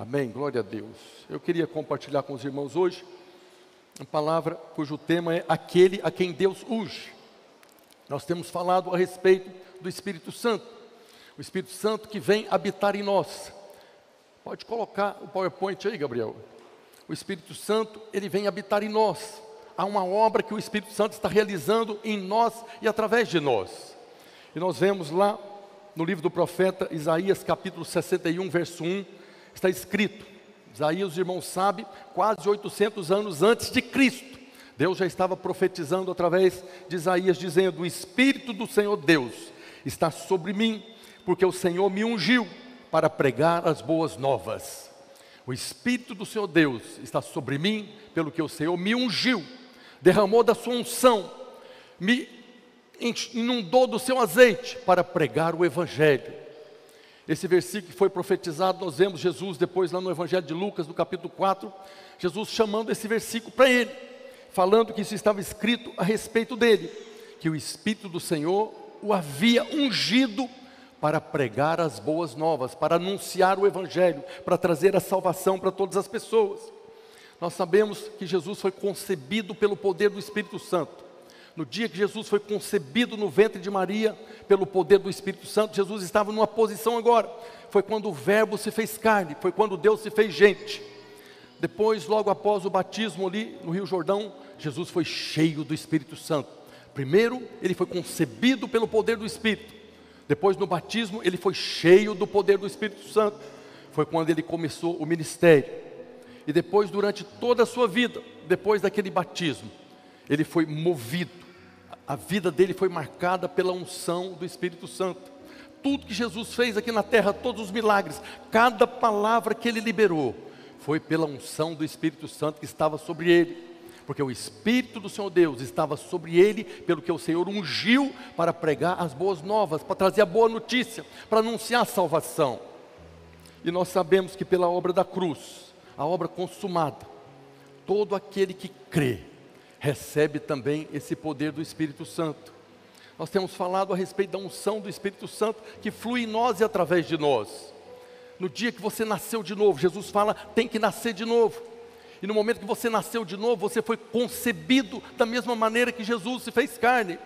Amém, glória a Deus. Eu queria compartilhar com os irmãos hoje uma palavra cujo tema é aquele a quem Deus unge. Nós temos falado a respeito do Espírito Santo, o Espírito Santo que vem habitar em nós. Pode colocar o PowerPoint aí, Gabriel. O Espírito Santo, ele vem habitar em nós. Há uma obra que o Espírito Santo está realizando em nós e através de nós. E nós vemos lá no livro do profeta Isaías, capítulo 61, verso 1, está escrito: Isaías, os irmãos sabem, quase 800 anos antes de Cristo, Deus já estava profetizando através de Isaías, dizendo: O Espírito do Senhor Deus está sobre mim, porque o Senhor me ungiu para pregar as boas novas. O Espírito do Senhor Deus está sobre mim, pelo que o Senhor me ungiu, derramou da sua unção, me inundou do seu azeite para pregar o Evangelho. Esse versículo que foi profetizado, nós vemos Jesus depois lá no Evangelho de Lucas, no capítulo 4, Jesus chamando esse versículo para ele, falando que isso estava escrito a respeito dele, que o Espírito do Senhor o havia ungido para pregar as boas novas, para anunciar o Evangelho, para trazer a salvação para todas as pessoas. Nós sabemos que Jesus foi concebido pelo poder do Espírito Santo. No dia que Jesus foi concebido no ventre de Maria, pelo poder do Espírito Santo, Jesus estava numa posição agora. Foi quando o Verbo se fez carne, foi quando Deus se fez gente. Depois, logo após o batismo ali no Rio Jordão, Jesus foi cheio do Espírito Santo. Primeiro, ele foi concebido pelo poder do Espírito. Depois, no batismo, ele foi cheio do poder do Espírito Santo. Foi quando ele começou o ministério. E depois, durante toda a sua vida, depois daquele batismo, ele foi movido a vida dele foi marcada pela unção do Espírito Santo. Tudo que Jesus fez aqui na terra, todos os milagres, cada palavra que ele liberou, foi pela unção do Espírito Santo que estava sobre ele. Porque o Espírito do Senhor Deus estava sobre ele, pelo que o Senhor ungiu para pregar as boas novas, para trazer a boa notícia, para anunciar a salvação. E nós sabemos que pela obra da cruz, a obra consumada, todo aquele que crê, recebe também esse poder do Espírito Santo. Nós temos falado a respeito da unção do Espírito Santo que flui em nós e através de nós. No dia que você nasceu de novo, Jesus fala, tem que nascer de novo. E no momento que você nasceu de novo, você foi concebido da mesma maneira que Jesus se fez carne.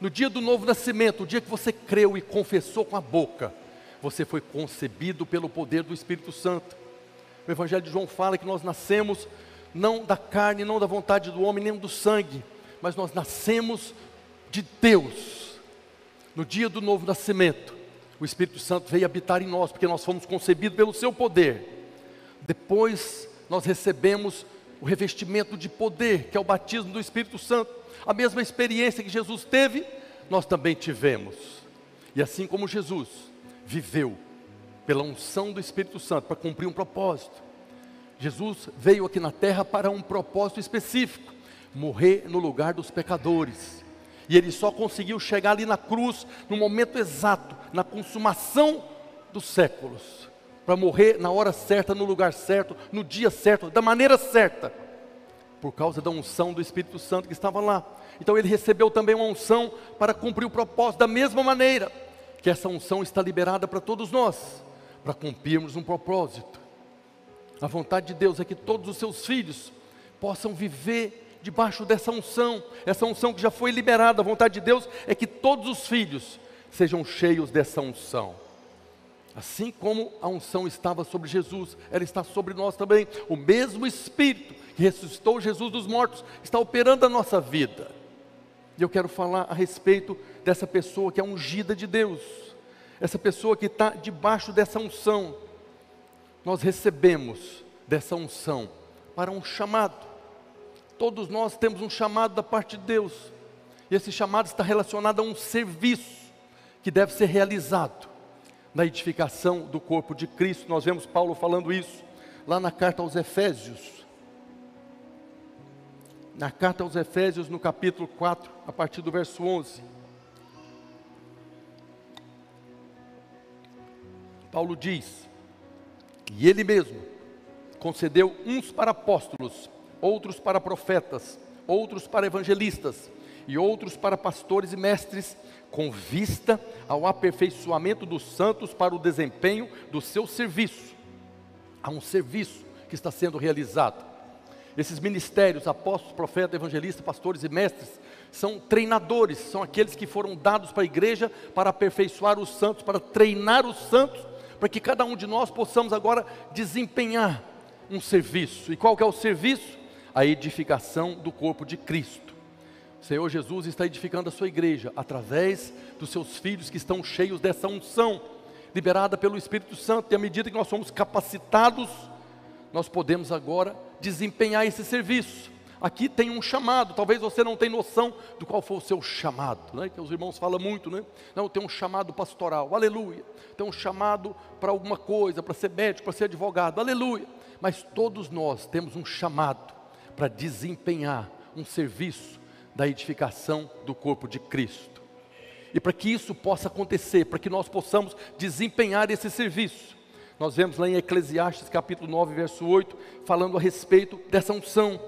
No dia do novo nascimento, o dia que você creu e confessou com a boca, você foi concebido pelo poder do Espírito Santo. O Evangelho de João fala que nós nascemos não da carne, não da vontade do homem, nem do sangue, mas nós nascemos de Deus. No dia do novo nascimento, o Espírito Santo veio habitar em nós, porque nós fomos concebidos pelo seu poder. Depois nós recebemos o revestimento de poder, que é o batismo do Espírito Santo. A mesma experiência que Jesus teve, nós também tivemos. E assim como Jesus viveu pela unção do Espírito Santo para cumprir um propósito, Jesus veio aqui na terra para um propósito específico: morrer no lugar dos pecadores. E ele só conseguiu chegar ali na cruz no momento exato, na consumação dos séculos, para morrer na hora certa, no lugar certo, no dia certo, da maneira certa, por causa da unção do Espírito Santo que estava lá. Então ele recebeu também uma unção para cumprir o propósito da mesma maneira que essa unção está liberada para todos nós, para cumprirmos um propósito. A vontade de Deus é que todos os seus filhos possam viver debaixo dessa unção, essa unção que já foi liberada. A vontade de Deus é que todos os filhos sejam cheios dessa unção. Assim como a unção estava sobre Jesus, ela está sobre nós também. O mesmo Espírito que ressuscitou Jesus dos mortos está operando a nossa vida. E eu quero falar a respeito dessa pessoa que é ungida de Deus, essa pessoa que está debaixo dessa unção nós recebemos dessa unção para um chamado. Todos nós temos um chamado da parte de Deus. E esse chamado está relacionado a um serviço que deve ser realizado na edificação do corpo de Cristo. Nós vemos Paulo falando isso lá na carta aos Efésios. Na carta aos Efésios, no capítulo 4, a partir do verso 11. Paulo diz: e ele mesmo concedeu uns para apóstolos, outros para profetas, outros para evangelistas e outros para pastores e mestres, com vista ao aperfeiçoamento dos santos para o desempenho do seu serviço, Há um serviço que está sendo realizado. Esses ministérios, apóstolos, profetas, evangelistas, pastores e mestres, são treinadores, são aqueles que foram dados para a igreja para aperfeiçoar os santos, para treinar os santos, para que cada um de nós possamos agora desempenhar um serviço. E qual que é o serviço? A edificação do corpo de Cristo. Senhor Jesus está edificando a sua igreja através dos seus filhos que estão cheios dessa unção, liberada pelo Espírito Santo, e à medida que nós somos capacitados, nós podemos agora desempenhar esse serviço. Aqui tem um chamado, talvez você não tenha noção do qual foi o seu chamado, né? que os irmãos falam muito, né? Não, tem um chamado pastoral, aleluia. Tem um chamado para alguma coisa, para ser médico, para ser advogado, aleluia. Mas todos nós temos um chamado para desempenhar um serviço da edificação do corpo de Cristo. E para que isso possa acontecer, para que nós possamos desempenhar esse serviço, nós vemos lá em Eclesiastes capítulo 9, verso 8, falando a respeito dessa unção.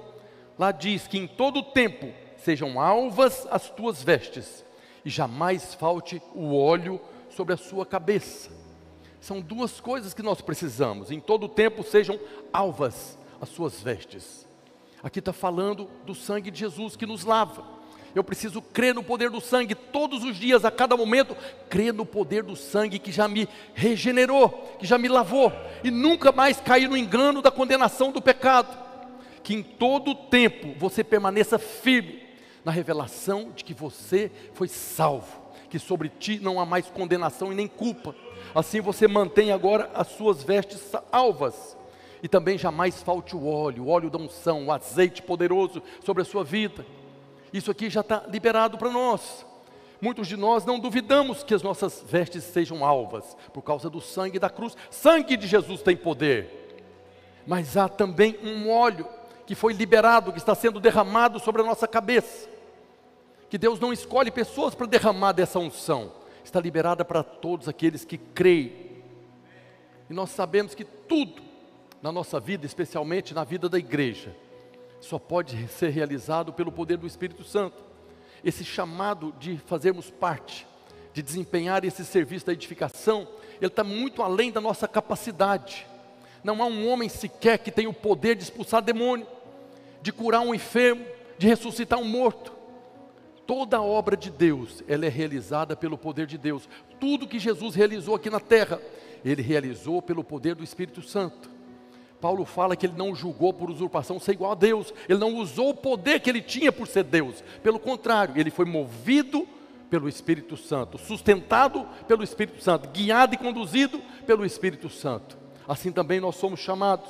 Lá diz que em todo tempo sejam alvas as tuas vestes, e jamais falte o óleo sobre a sua cabeça. São duas coisas que nós precisamos, em todo tempo sejam alvas as suas vestes. Aqui está falando do sangue de Jesus que nos lava. Eu preciso crer no poder do sangue todos os dias, a cada momento, crer no poder do sangue que já me regenerou, que já me lavou, e nunca mais cair no engano da condenação do pecado. Que em todo tempo você permaneça firme na revelação de que você foi salvo, que sobre ti não há mais condenação e nem culpa. Assim você mantém agora as suas vestes alvas e também jamais falte o óleo, o óleo da unção, o azeite poderoso sobre a sua vida. Isso aqui já está liberado para nós. Muitos de nós não duvidamos que as nossas vestes sejam alvas, por causa do sangue da cruz. Sangue de Jesus tem poder. Mas há também um óleo que foi liberado, que está sendo derramado sobre a nossa cabeça. Que Deus não escolhe pessoas para derramar dessa unção. Está liberada para todos aqueles que creem. E nós sabemos que tudo na nossa vida, especialmente na vida da igreja, só pode ser realizado pelo poder do Espírito Santo. Esse chamado de fazermos parte, de desempenhar esse serviço da edificação, ele está muito além da nossa capacidade. Não há um homem sequer que tenha o poder de expulsar demônio, de curar um enfermo, de ressuscitar um morto. Toda a obra de Deus, ela é realizada pelo poder de Deus. Tudo que Jesus realizou aqui na terra, ele realizou pelo poder do Espírito Santo. Paulo fala que ele não julgou por usurpação ser igual a Deus, ele não usou o poder que ele tinha por ser Deus, pelo contrário, ele foi movido pelo Espírito Santo, sustentado pelo Espírito Santo, guiado e conduzido pelo Espírito Santo. Assim também nós somos chamados.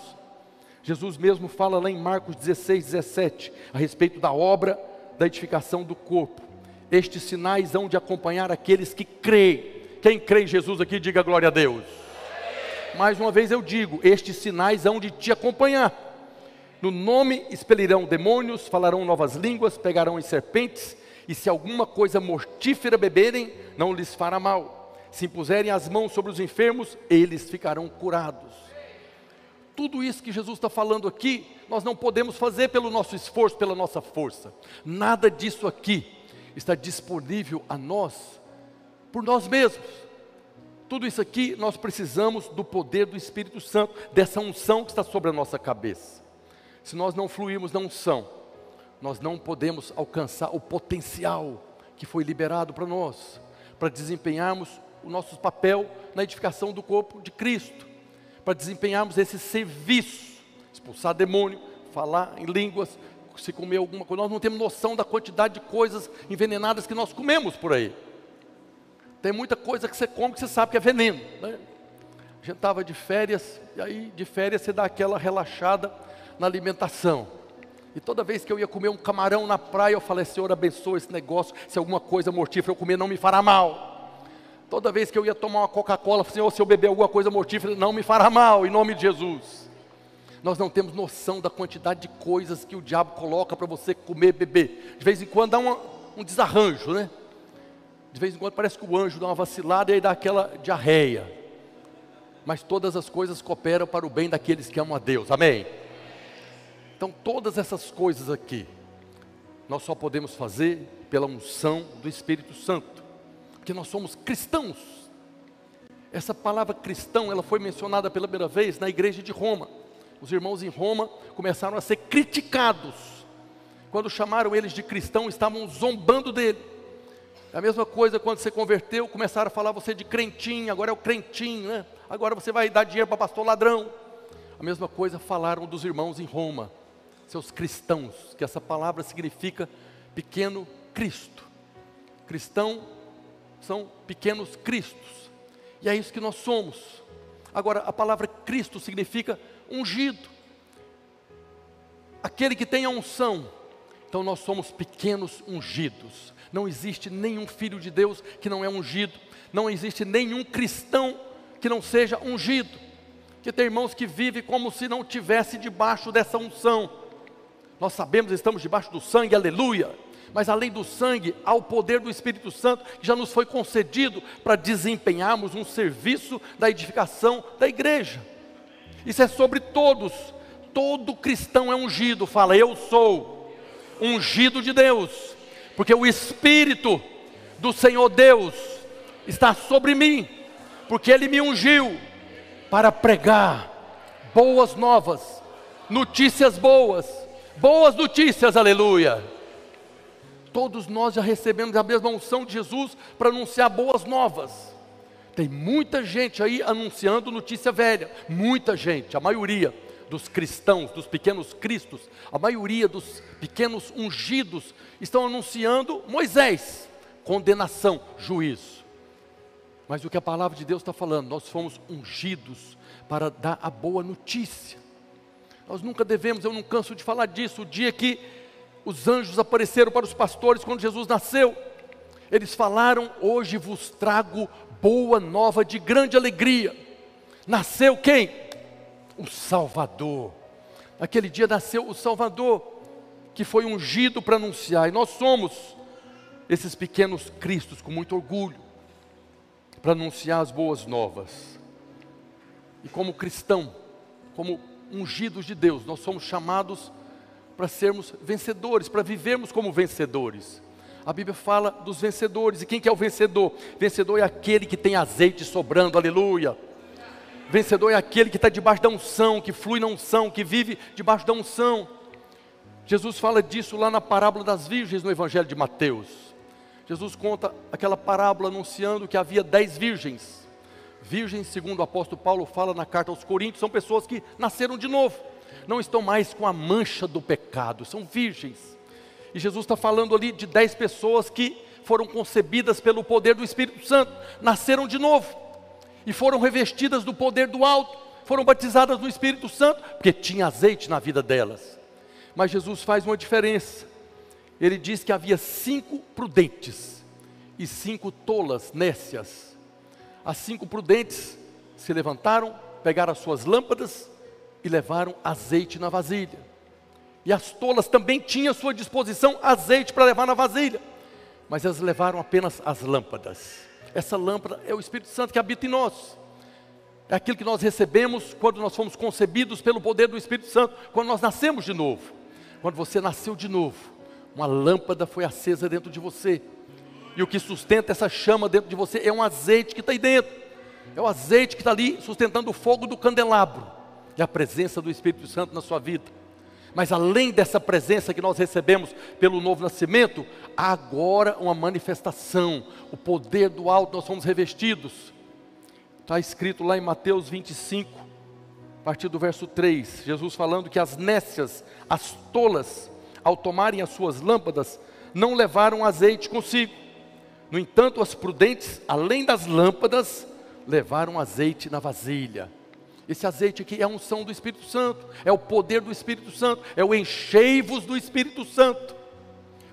Jesus mesmo fala lá em Marcos 16, 17, a respeito da obra da edificação do corpo. Estes sinais hão de acompanhar aqueles que creem. Quem crê em Jesus aqui, diga glória a Deus mais uma vez eu digo: estes sinais hão de te acompanhar. No nome expelirão demônios, falarão novas línguas, pegarão em serpentes, e se alguma coisa mortífera beberem, não lhes fará mal. Se impuserem as mãos sobre os enfermos, eles ficarão curados. Tudo isso que Jesus está falando aqui, nós não podemos fazer pelo nosso esforço, pela nossa força. Nada disso aqui está disponível a nós por nós mesmos. Tudo isso aqui nós precisamos do poder do Espírito Santo, dessa unção que está sobre a nossa cabeça. Se nós não fluirmos na unção, nós não podemos alcançar o potencial que foi liberado para nós, para desempenharmos o nosso papel na edificação do corpo de Cristo, para desempenharmos esse serviço, expulsar demônio, falar em línguas, se comer alguma coisa. Nós não temos noção da quantidade de coisas envenenadas que nós comemos por aí. Tem muita coisa que você come que você sabe que é veneno. Né? A gente estava de férias, e aí de férias você dá aquela relaxada na alimentação. E toda vez que eu ia comer um camarão na praia, eu falei, Senhor, abençoa esse negócio, se alguma coisa mortífera eu comer, não me fará mal. Toda vez que eu ia tomar uma Coca-Cola, Senhor, se eu beber alguma coisa mortífera, não me fará mal, em nome de Jesus. Nós não temos noção da quantidade de coisas que o diabo coloca para você comer, beber. De vez em quando dá um desarranjo, né? De vez em quando parece que o anjo dá uma vacilada e aí dá aquela diarreia. Mas todas as coisas cooperam para o bem daqueles que amam a Deus. Amém? Então, todas essas coisas aqui, nós só podemos fazer pela unção do Espírito Santo, porque nós somos cristãos. Essa palavra cristão, ela foi mencionada pela primeira vez na igreja de Roma. Os irmãos em Roma começaram a ser criticados. Quando chamaram eles de cristão, estavam zombando dele. É a mesma coisa quando você converteu, começaram a falar você de crentinho, agora é o crentinho, né? Agora você vai dar dinheiro para pastor ladrão. A mesma coisa falaram dos irmãos em Roma, seus cristãos, que essa palavra significa pequeno Cristo. Cristão são pequenos cristos. E é isso que nós somos. Agora, a palavra Cristo significa ungido. Aquele que tem a unção. Então nós somos pequenos ungidos. Não existe nenhum filho de Deus que não é ungido. Não existe nenhum cristão que não seja ungido. Que tem irmãos que vivem como se não tivesse debaixo dessa unção. Nós sabemos, estamos debaixo do sangue, aleluia. Mas além do sangue, há o poder do Espírito Santo que já nos foi concedido para desempenharmos um serviço da edificação da igreja. Isso é sobre todos. Todo cristão é ungido. Fala, eu sou ungido de Deus, porque o Espírito do Senhor Deus está sobre mim, porque Ele me ungiu para pregar boas novas, notícias boas, boas notícias, aleluia Todos nós já recebemos a mesma unção de Jesus para anunciar boas novas. Tem muita gente aí anunciando notícia velha, muita gente, a maioria dos cristãos, dos pequenos cristos, a maioria dos pequenos ungidos estão anunciando Moisés, condenação, juízo. Mas o que a palavra de Deus está falando, nós fomos ungidos para dar a boa notícia. Nós nunca devemos, eu não canso de falar disso, o dia que os anjos apareceram para os pastores quando Jesus nasceu. Eles falaram: Hoje vos trago boa nova de grande alegria. Nasceu quem? O Salvador. Naquele dia nasceu o Salvador, que foi ungido para anunciar, e nós somos esses pequenos cristos com muito orgulho, para anunciar as boas novas. E como cristão, como ungidos de Deus, nós somos chamados para sermos vencedores, para vivermos como vencedores. A Bíblia fala dos vencedores, e quem que é o vencedor? Vencedor é aquele que tem azeite sobrando, aleluia. Vencedor é aquele que está debaixo da unção, que flui na unção, que vive debaixo da unção. Jesus fala disso lá na parábola das virgens no Evangelho de Mateus. Jesus conta aquela parábola anunciando que havia dez virgens. Virgens, segundo o apóstolo Paulo fala na carta aos Coríntios, são pessoas que nasceram de novo não estão mais com a mancha do pecado, são virgens. E Jesus está falando ali de dez pessoas que foram concebidas pelo poder do Espírito Santo, nasceram de novo e foram revestidas do poder do alto, foram batizadas no Espírito Santo, porque tinha azeite na vida delas. Mas Jesus faz uma diferença. Ele diz que havia cinco prudentes e cinco tolas, nécias. As cinco prudentes se levantaram, pegaram as suas lâmpadas e levaram azeite na vasilha. E as tolas também tinham à sua disposição azeite para levar na vasilha, mas elas levaram apenas as lâmpadas. Essa lâmpada é o Espírito Santo que habita em nós. É aquilo que nós recebemos quando nós fomos concebidos pelo poder do Espírito Santo, quando nós nascemos de novo. Quando você nasceu de novo, uma lâmpada foi acesa dentro de você. E o que sustenta essa chama dentro de você é um azeite que está aí dentro. É o azeite que está ali sustentando o fogo do candelabro e a presença do Espírito Santo na sua vida. Mas além dessa presença que nós recebemos pelo novo nascimento, há agora uma manifestação, o poder do alto, nós somos revestidos. Está escrito lá em Mateus 25, a partir do verso 3, Jesus falando que as nécias, as tolas, ao tomarem as suas lâmpadas, não levaram azeite consigo. No entanto, as prudentes, além das lâmpadas, levaram azeite na vasilha. Esse azeite aqui é a unção do Espírito Santo, é o poder do Espírito Santo, é o encheivos do Espírito Santo.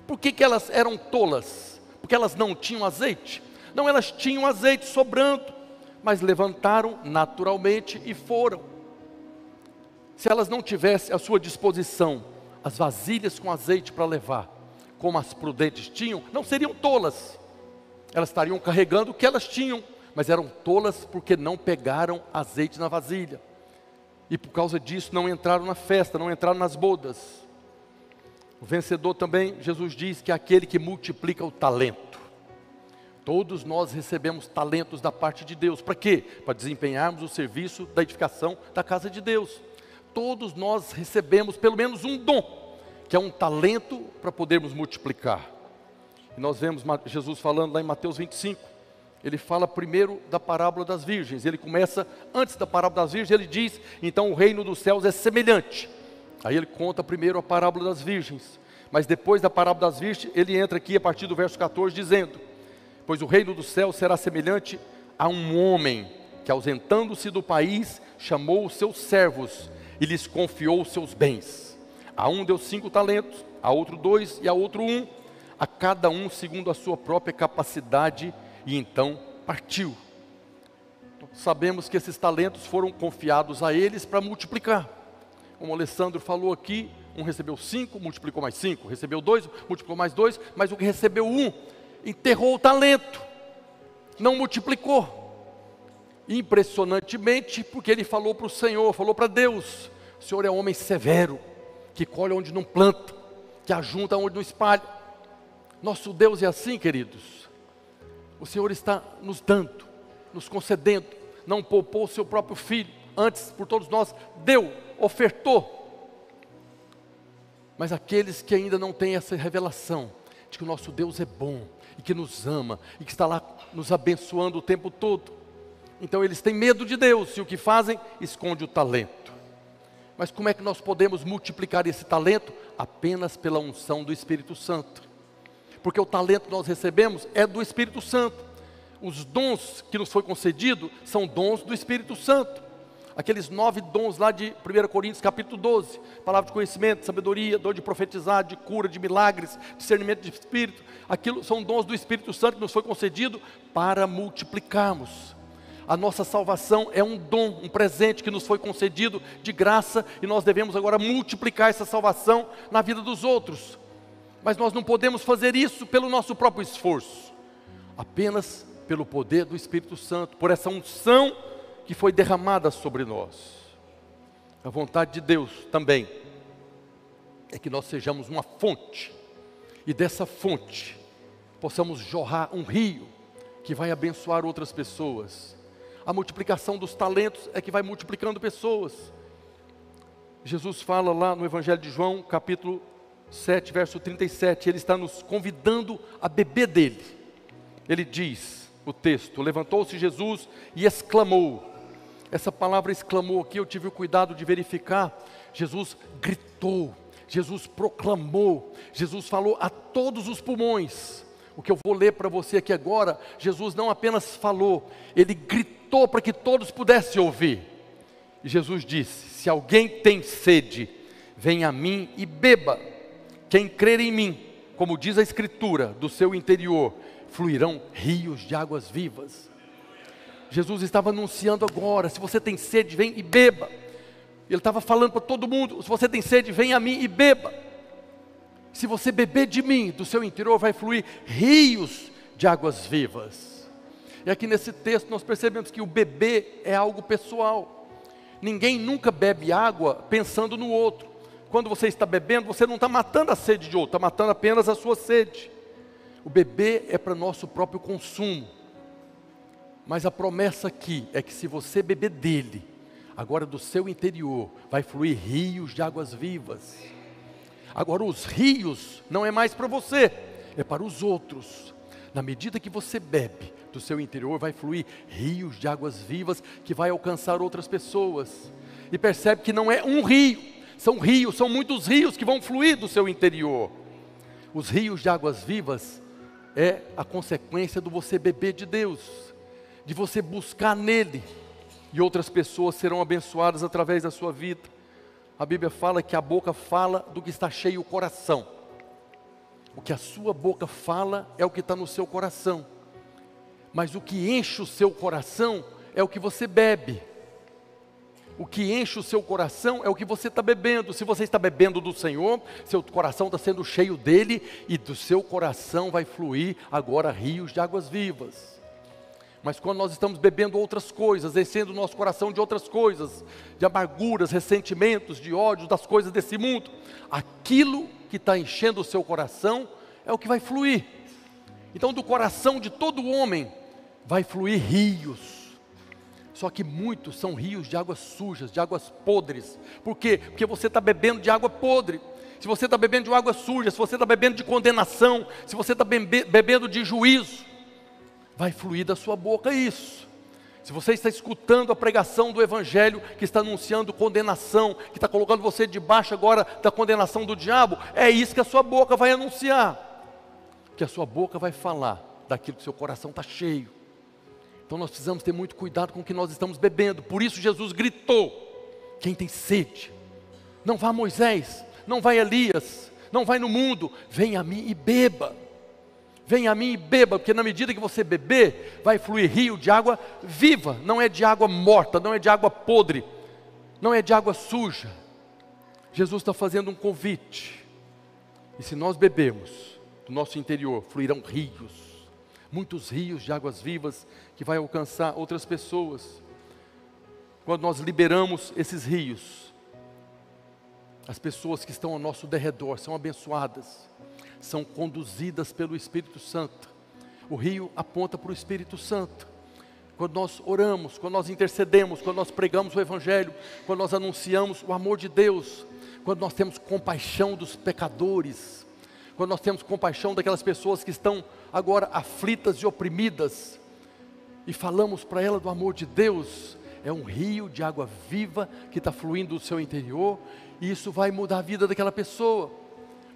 Por que, que elas eram tolas? Porque elas não tinham azeite? Não, elas tinham azeite sobrando, mas levantaram naturalmente e foram. Se elas não tivessem à sua disposição as vasilhas com azeite para levar, como as prudentes tinham, não seriam tolas. Elas estariam carregando o que elas tinham, mas eram tolas porque não pegaram azeite na vasilha. E por causa disso não entraram na festa, não entraram nas bodas. O vencedor também, Jesus diz que é aquele que multiplica o talento. Todos nós recebemos talentos da parte de Deus. Para quê? Para desempenharmos o serviço da edificação da casa de Deus. Todos nós recebemos pelo menos um dom, que é um talento para podermos multiplicar. E nós vemos Jesus falando lá em Mateus 25. Ele fala primeiro da parábola das virgens. Ele começa antes da parábola das virgens, ele diz: "Então o reino dos céus é semelhante". Aí ele conta primeiro a parábola das virgens. Mas depois da parábola das virgens, ele entra aqui a partir do verso 14 dizendo: Pois o reino do céu será semelhante a um homem que, ausentando-se do país, chamou os seus servos e lhes confiou os seus bens. A um deu cinco talentos, a outro dois e a outro um, a cada um segundo a sua própria capacidade, e então partiu. Sabemos que esses talentos foram confiados a eles para multiplicar. Como o Alessandro falou aqui, um recebeu cinco, multiplicou mais cinco, recebeu dois, multiplicou mais dois, mas o que recebeu um enterrou o talento, não multiplicou. Impressionantemente, porque ele falou para o Senhor, falou para Deus: o Senhor é homem severo, que colhe onde não planta, que ajunta onde não espalha. Nosso Deus é assim, queridos. O Senhor está nos dando, nos concedendo, não poupou o seu próprio filho, antes por todos nós deu, ofertou. Mas aqueles que ainda não têm essa revelação de que o nosso Deus é bom, e que nos ama e que está lá nos abençoando o tempo todo. Então eles têm medo de Deus e o que fazem? Esconde o talento. Mas como é que nós podemos multiplicar esse talento? Apenas pela unção do Espírito Santo. Porque o talento que nós recebemos é do Espírito Santo. Os dons que nos foi concedido são dons do Espírito Santo aqueles nove dons lá de 1 Coríntios capítulo 12, palavra de conhecimento, sabedoria, dor de profetizar, de cura, de milagres, discernimento de espírito, aquilo são dons do Espírito Santo que nos foi concedido para multiplicarmos. A nossa salvação é um dom, um presente que nos foi concedido de graça e nós devemos agora multiplicar essa salvação na vida dos outros. Mas nós não podemos fazer isso pelo nosso próprio esforço, apenas pelo poder do Espírito Santo, por essa unção que foi derramada sobre nós. A vontade de Deus também é que nós sejamos uma fonte, e dessa fonte possamos jorrar um rio que vai abençoar outras pessoas. A multiplicação dos talentos é que vai multiplicando pessoas. Jesus fala lá no Evangelho de João, capítulo 7, verso 37, ele está nos convidando a beber dele. Ele diz, o texto: Levantou-se Jesus e exclamou: essa palavra exclamou aqui, eu tive o cuidado de verificar. Jesus gritou, Jesus proclamou, Jesus falou a todos os pulmões. O que eu vou ler para você aqui agora, Jesus não apenas falou, ele gritou para que todos pudessem ouvir. E Jesus disse: Se alguém tem sede, venha a mim e beba. Quem crer em mim, como diz a Escritura, do seu interior fluirão rios de águas vivas. Jesus estava anunciando agora: se você tem sede, vem e beba. Ele estava falando para todo mundo: se você tem sede, vem a mim e beba. Se você beber de mim, do seu interior vai fluir rios de águas vivas. E aqui nesse texto nós percebemos que o beber é algo pessoal. Ninguém nunca bebe água pensando no outro. Quando você está bebendo, você não está matando a sede de outro, está matando apenas a sua sede. O beber é para nosso próprio consumo. Mas a promessa aqui é que se você beber dele, agora do seu interior vai fluir rios de águas vivas. Agora os rios não é mais para você, é para os outros. Na medida que você bebe, do seu interior vai fluir rios de águas vivas que vai alcançar outras pessoas. E percebe que não é um rio, são rios, são muitos rios que vão fluir do seu interior. Os rios de águas vivas é a consequência do você beber de Deus de você buscar nele, e outras pessoas serão abençoadas através da sua vida. A Bíblia fala que a boca fala do que está cheio o coração. O que a sua boca fala é o que está no seu coração. Mas o que enche o seu coração é o que você bebe. O que enche o seu coração é o que você está bebendo. Se você está bebendo do Senhor, seu coração está sendo cheio dele, e do seu coração vai fluir agora rios de águas vivas. Mas quando nós estamos bebendo outras coisas, descendo o nosso coração de outras coisas, de amarguras, ressentimentos, de ódio, das coisas desse mundo, aquilo que está enchendo o seu coração é o que vai fluir. Então, do coração de todo homem vai fluir rios. Só que muitos são rios de águas sujas, de águas podres. Por quê? Porque você está bebendo de água podre. Se você está bebendo de água suja, se você está bebendo de condenação, se você está bebendo de juízo, vai fluir da sua boca isso. Se você está escutando a pregação do Evangelho que está anunciando condenação, que está colocando você debaixo agora da condenação do diabo, é isso que a sua boca vai anunciar. Que a sua boca vai falar daquilo que seu coração está cheio. Então nós precisamos ter muito cuidado com o que nós estamos bebendo. Por isso Jesus gritou: quem tem sede, não vá Moisés, não vai Elias, não vai no mundo, vem a mim e beba. Venha a mim e beba, porque na medida que você beber, vai fluir rio de água viva, não é de água morta, não é de água podre, não é de água suja. Jesus está fazendo um convite, e se nós bebermos, do nosso interior fluirão rios, muitos rios de águas vivas que vai alcançar outras pessoas. Quando nós liberamos esses rios, as pessoas que estão ao nosso derredor são abençoadas são conduzidas pelo Espírito Santo. O rio aponta para o Espírito Santo. Quando nós oramos, quando nós intercedemos, quando nós pregamos o Evangelho, quando nós anunciamos o amor de Deus, quando nós temos compaixão dos pecadores, quando nós temos compaixão daquelas pessoas que estão agora aflitas e oprimidas, e falamos para ela do amor de Deus, é um rio de água viva que está fluindo do seu interior, e isso vai mudar a vida daquela pessoa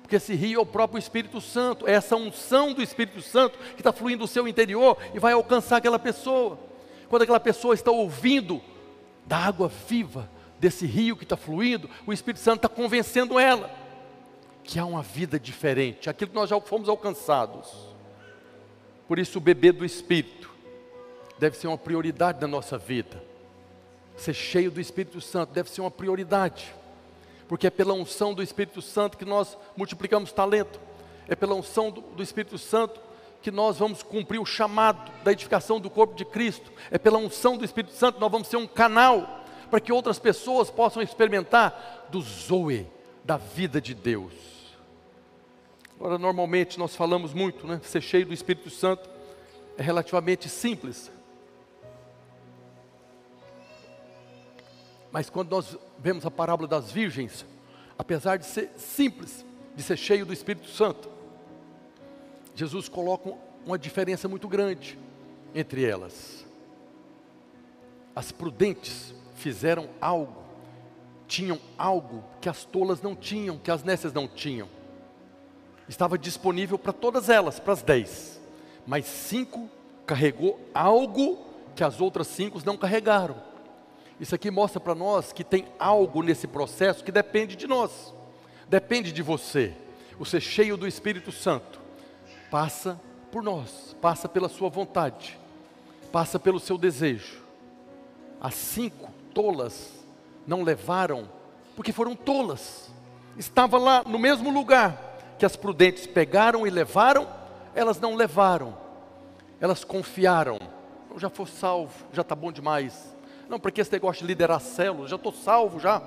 porque esse rio é o próprio Espírito Santo, é essa unção do Espírito Santo que está fluindo do seu interior e vai alcançar aquela pessoa. Quando aquela pessoa está ouvindo da água viva desse rio que está fluindo, o Espírito Santo está convencendo ela que há uma vida diferente, aquilo que nós já fomos alcançados. Por isso, o bebê do Espírito deve ser uma prioridade na nossa vida. Ser cheio do Espírito Santo deve ser uma prioridade porque é pela unção do Espírito Santo que nós multiplicamos talento, é pela unção do, do Espírito Santo que nós vamos cumprir o chamado da edificação do corpo de Cristo, é pela unção do Espírito Santo que nós vamos ser um canal para que outras pessoas possam experimentar do Zoe, da vida de Deus. Agora, normalmente nós falamos muito, né? Ser cheio do Espírito Santo é relativamente simples. Mas quando nós vemos a parábola das virgens, apesar de ser simples, de ser cheio do Espírito Santo, Jesus coloca uma diferença muito grande entre elas. As prudentes fizeram algo, tinham algo que as tolas não tinham, que as nécias não tinham. Estava disponível para todas elas, para as dez. Mas cinco carregou algo que as outras cinco não carregaram. Isso aqui mostra para nós que tem algo nesse processo que depende de nós, depende de você. Ser cheio do Espírito Santo passa por nós, passa pela sua vontade, passa pelo seu desejo. As cinco tolas não levaram, porque foram tolas. Estava lá no mesmo lugar que as prudentes pegaram e levaram, elas não levaram. Elas confiaram. Eu já for salvo, já está bom demais não, porque esse negócio de liderar células, já estou salvo já,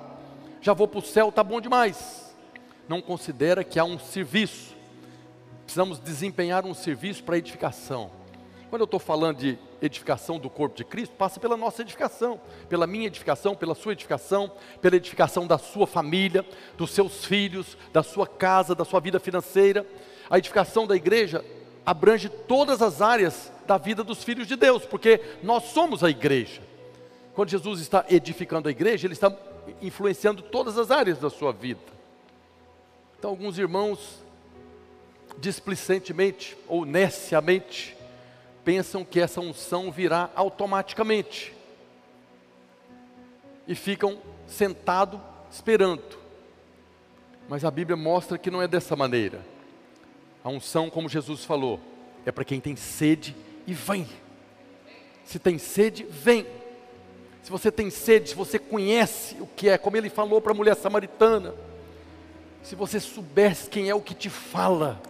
já vou para o céu, está bom demais. Não considera que há um serviço, precisamos desempenhar um serviço para edificação. Quando eu estou falando de edificação do corpo de Cristo, passa pela nossa edificação, pela minha edificação, pela sua edificação, pela edificação da sua família, dos seus filhos, da sua casa, da sua vida financeira. A edificação da igreja abrange todas as áreas da vida dos filhos de Deus, porque nós somos a igreja. Quando Jesus está edificando a igreja, ele está influenciando todas as áreas da sua vida. Então, alguns irmãos, displicentemente ou neciamente, pensam que essa unção virá automaticamente e ficam sentados esperando. Mas a Bíblia mostra que não é dessa maneira. A unção, como Jesus falou, é para quem tem sede e vem. Se tem sede, vem se você tem sede, se você conhece o que é, como ele falou para a mulher samaritana, se você soubesse quem é o que te fala,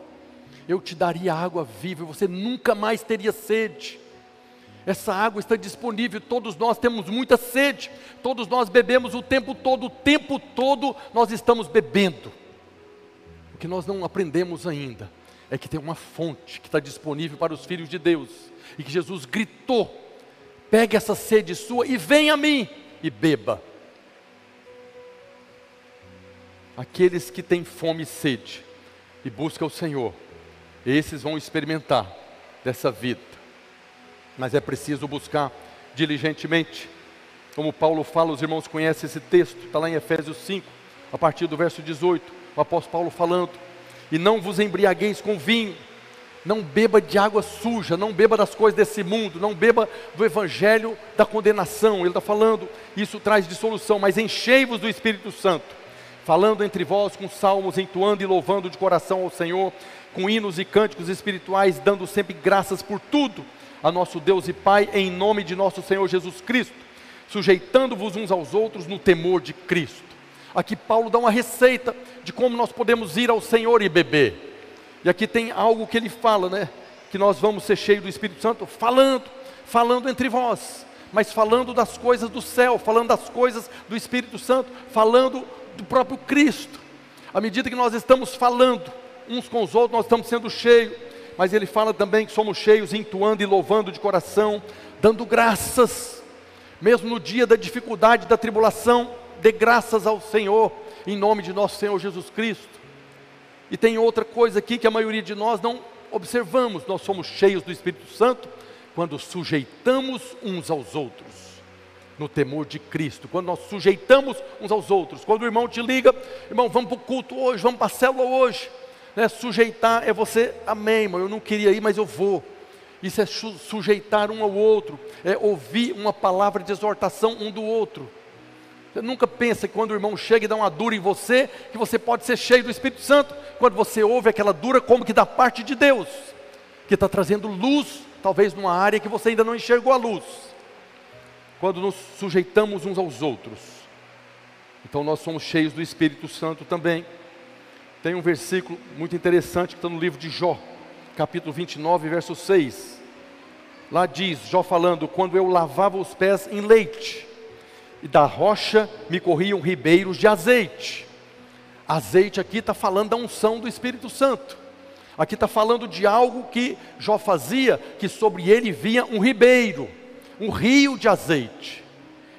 eu te daria água viva você nunca mais teria sede. Essa água está disponível, todos nós temos muita sede, todos nós bebemos o tempo todo, o tempo todo nós estamos bebendo. O que nós não aprendemos ainda é que tem uma fonte que está disponível para os filhos de Deus e que Jesus gritou: pegue essa sede sua e venha a mim e beba. Aqueles que têm fome e sede e buscam o Senhor, esses vão experimentar dessa vida, mas é preciso buscar diligentemente. Como Paulo fala, os irmãos conhecem esse texto, está lá em Efésios 5, a partir do verso 18, o apóstolo Paulo falando: E não vos embriagueis com vinho, não beba de água suja, não beba das coisas desse mundo, não beba do evangelho da condenação. Ele está falando, isso traz dissolução, mas enchei-vos do Espírito Santo, falando entre vós com salmos, entoando e louvando de coração ao Senhor, com hinos e cânticos espirituais, dando sempre graças por tudo a nosso Deus e Pai, em nome de nosso Senhor Jesus Cristo, sujeitando-vos uns aos outros no temor de Cristo. Aqui Paulo dá uma receita de como nós podemos ir ao Senhor e beber. E aqui tem algo que ele fala, né? Que nós vamos ser cheios do Espírito Santo, falando, falando entre vós, mas falando das coisas do céu, falando das coisas do Espírito Santo, falando do próprio Cristo. À medida que nós estamos falando uns com os outros, nós estamos sendo cheios, mas ele fala também que somos cheios, entoando e louvando de coração, dando graças, mesmo no dia da dificuldade, da tribulação, dê graças ao Senhor, em nome de nosso Senhor Jesus Cristo. E tem outra coisa aqui que a maioria de nós não observamos: nós somos cheios do Espírito Santo quando sujeitamos uns aos outros, no temor de Cristo, quando nós sujeitamos uns aos outros. Quando o irmão te liga, irmão, vamos para o culto hoje, vamos para a célula hoje. Né? Sujeitar é você, amém, irmão, eu não queria ir, mas eu vou. Isso é sujeitar um ao outro, é ouvir uma palavra de exortação um do outro. Você nunca pensa que quando o irmão chega e dá uma dura em você, que você pode ser cheio do Espírito Santo, quando você ouve aquela dura como que da parte de Deus, que está trazendo luz, talvez numa área que você ainda não enxergou a luz. Quando nos sujeitamos uns aos outros, então nós somos cheios do Espírito Santo também. Tem um versículo muito interessante que está no livro de Jó, capítulo 29, verso 6. Lá diz, Jó falando: Quando eu lavava os pés em leite, e da rocha me corriam ribeiros de azeite. Azeite aqui está falando da unção do Espírito Santo. Aqui está falando de algo que Jó fazia, que sobre ele vinha um ribeiro, um rio de azeite.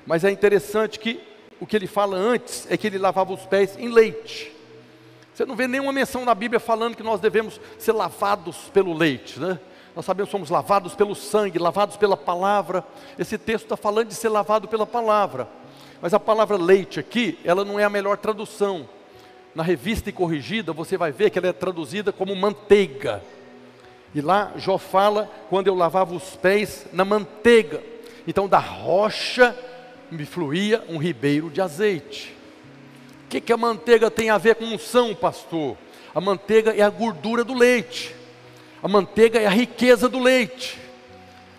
Mas é interessante que o que ele fala antes é que ele lavava os pés em leite. Você não vê nenhuma menção na Bíblia falando que nós devemos ser lavados pelo leite, né? Nós sabemos que somos lavados pelo sangue, lavados pela palavra. Esse texto está falando de ser lavado pela palavra. Mas a palavra leite aqui, ela não é a melhor tradução. Na revista e corrigida, você vai ver que ela é traduzida como manteiga. E lá Jó fala quando eu lavava os pés na manteiga. Então da rocha me fluía um ribeiro de azeite. O que, que a manteiga tem a ver com unção, pastor? A manteiga é a gordura do leite. A manteiga é a riqueza do leite.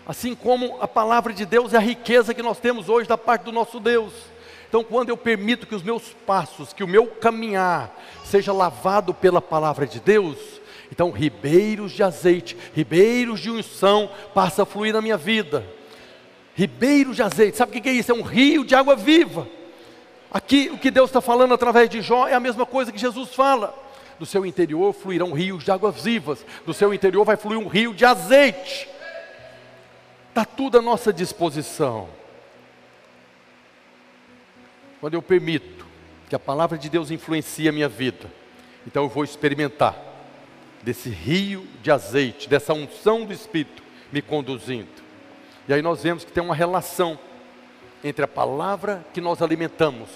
Assim como a palavra de Deus é a riqueza que nós temos hoje da parte do nosso Deus. Então, quando eu permito que os meus passos, que o meu caminhar seja lavado pela palavra de Deus, então ribeiros de azeite, ribeiros de unção passa a fluir na minha vida. Ribeiros de azeite, sabe o que é isso? É um rio de água viva. Aqui o que Deus está falando através de Jó é a mesma coisa que Jesus fala do seu interior fluirão rios de águas vivas, do seu interior vai fluir um rio de azeite. Está tudo à nossa disposição. Quando eu permito que a palavra de Deus influencie a minha vida, então eu vou experimentar desse rio de azeite, dessa unção do Espírito me conduzindo. E aí nós vemos que tem uma relação entre a palavra que nós alimentamos,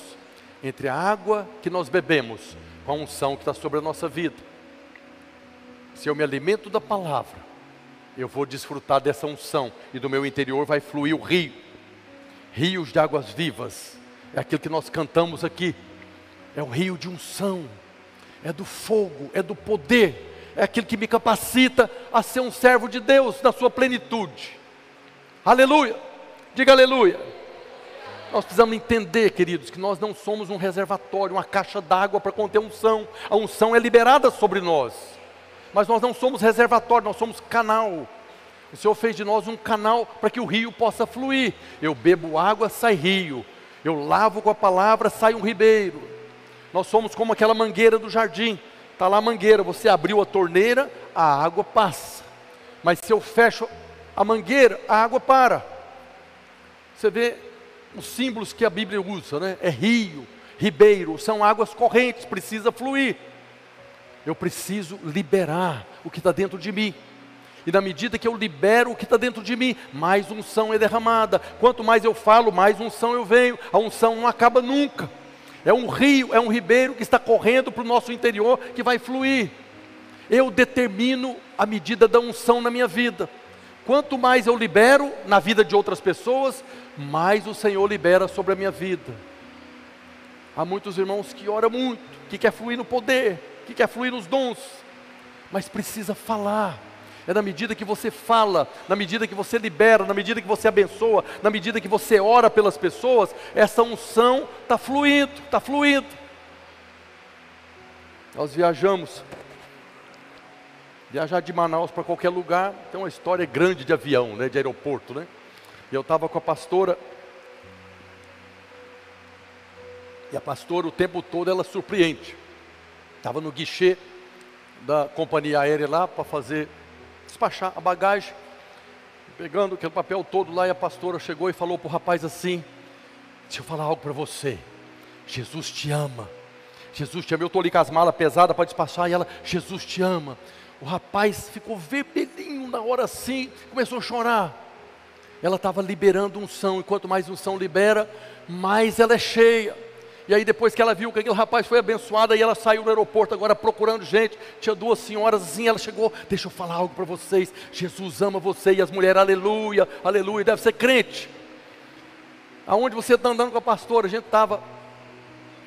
entre a água que nós bebemos com a unção que está sobre a nossa vida. Se eu me alimento da palavra, eu vou desfrutar dessa unção e do meu interior vai fluir o rio, rios de águas vivas. É aquilo que nós cantamos aqui. É o rio de unção, é do fogo, é do poder, é aquilo que me capacita a ser um servo de Deus na sua plenitude. Aleluia! Diga aleluia! Nós precisamos entender, queridos, que nós não somos um reservatório, uma caixa d'água para conter unção. A unção é liberada sobre nós. Mas nós não somos reservatório, nós somos canal. O Senhor fez de nós um canal para que o rio possa fluir. Eu bebo água, sai rio. Eu lavo com a palavra, sai um ribeiro. Nós somos como aquela mangueira do jardim, Está lá a mangueira, você abriu a torneira, a água passa. Mas se eu fecho a mangueira, a água para. Você vê os símbolos que a Bíblia usa, né? É rio, ribeiro, são águas correntes, precisa fluir. Eu preciso liberar o que está dentro de mim. E na medida que eu libero o que está dentro de mim, mais unção é derramada. Quanto mais eu falo, mais unção eu venho. A unção não acaba nunca. É um rio, é um ribeiro que está correndo para o nosso interior que vai fluir. Eu determino a medida da unção na minha vida. Quanto mais eu libero na vida de outras pessoas, mais o Senhor libera sobre a minha vida. Há muitos irmãos que oram muito, que quer fluir no poder, que quer fluir nos dons, mas precisa falar. É na medida que você fala, na medida que você libera, na medida que você abençoa, na medida que você ora pelas pessoas, essa unção está fluindo, está fluindo. Nós viajamos, viajar de Manaus para qualquer lugar, tem uma história grande de avião, né, de aeroporto, né? E eu estava com a pastora, e a pastora o tempo todo ela surpreende. Estava no guichê da companhia aérea lá para fazer despachar a bagagem, pegando aquele papel todo lá, e a pastora chegou e falou para o rapaz assim: Deixa eu falar algo para você. Jesus te ama. Jesus te ama. Eu estou ali com as malas pesadas para despachar e ela, Jesus te ama. O rapaz ficou vermelhinho na hora assim, começou a chorar. Ela estava liberando unção, e quanto mais unção libera, mais ela é cheia. E aí depois que ela viu que aquele rapaz foi abençoado, aí ela saiu no aeroporto agora procurando gente. Tinha duas senhoras assim, ela chegou, deixa eu falar algo para vocês. Jesus ama você e as mulheres, aleluia, aleluia, deve ser crente. Aonde você está andando com a pastora? A gente estava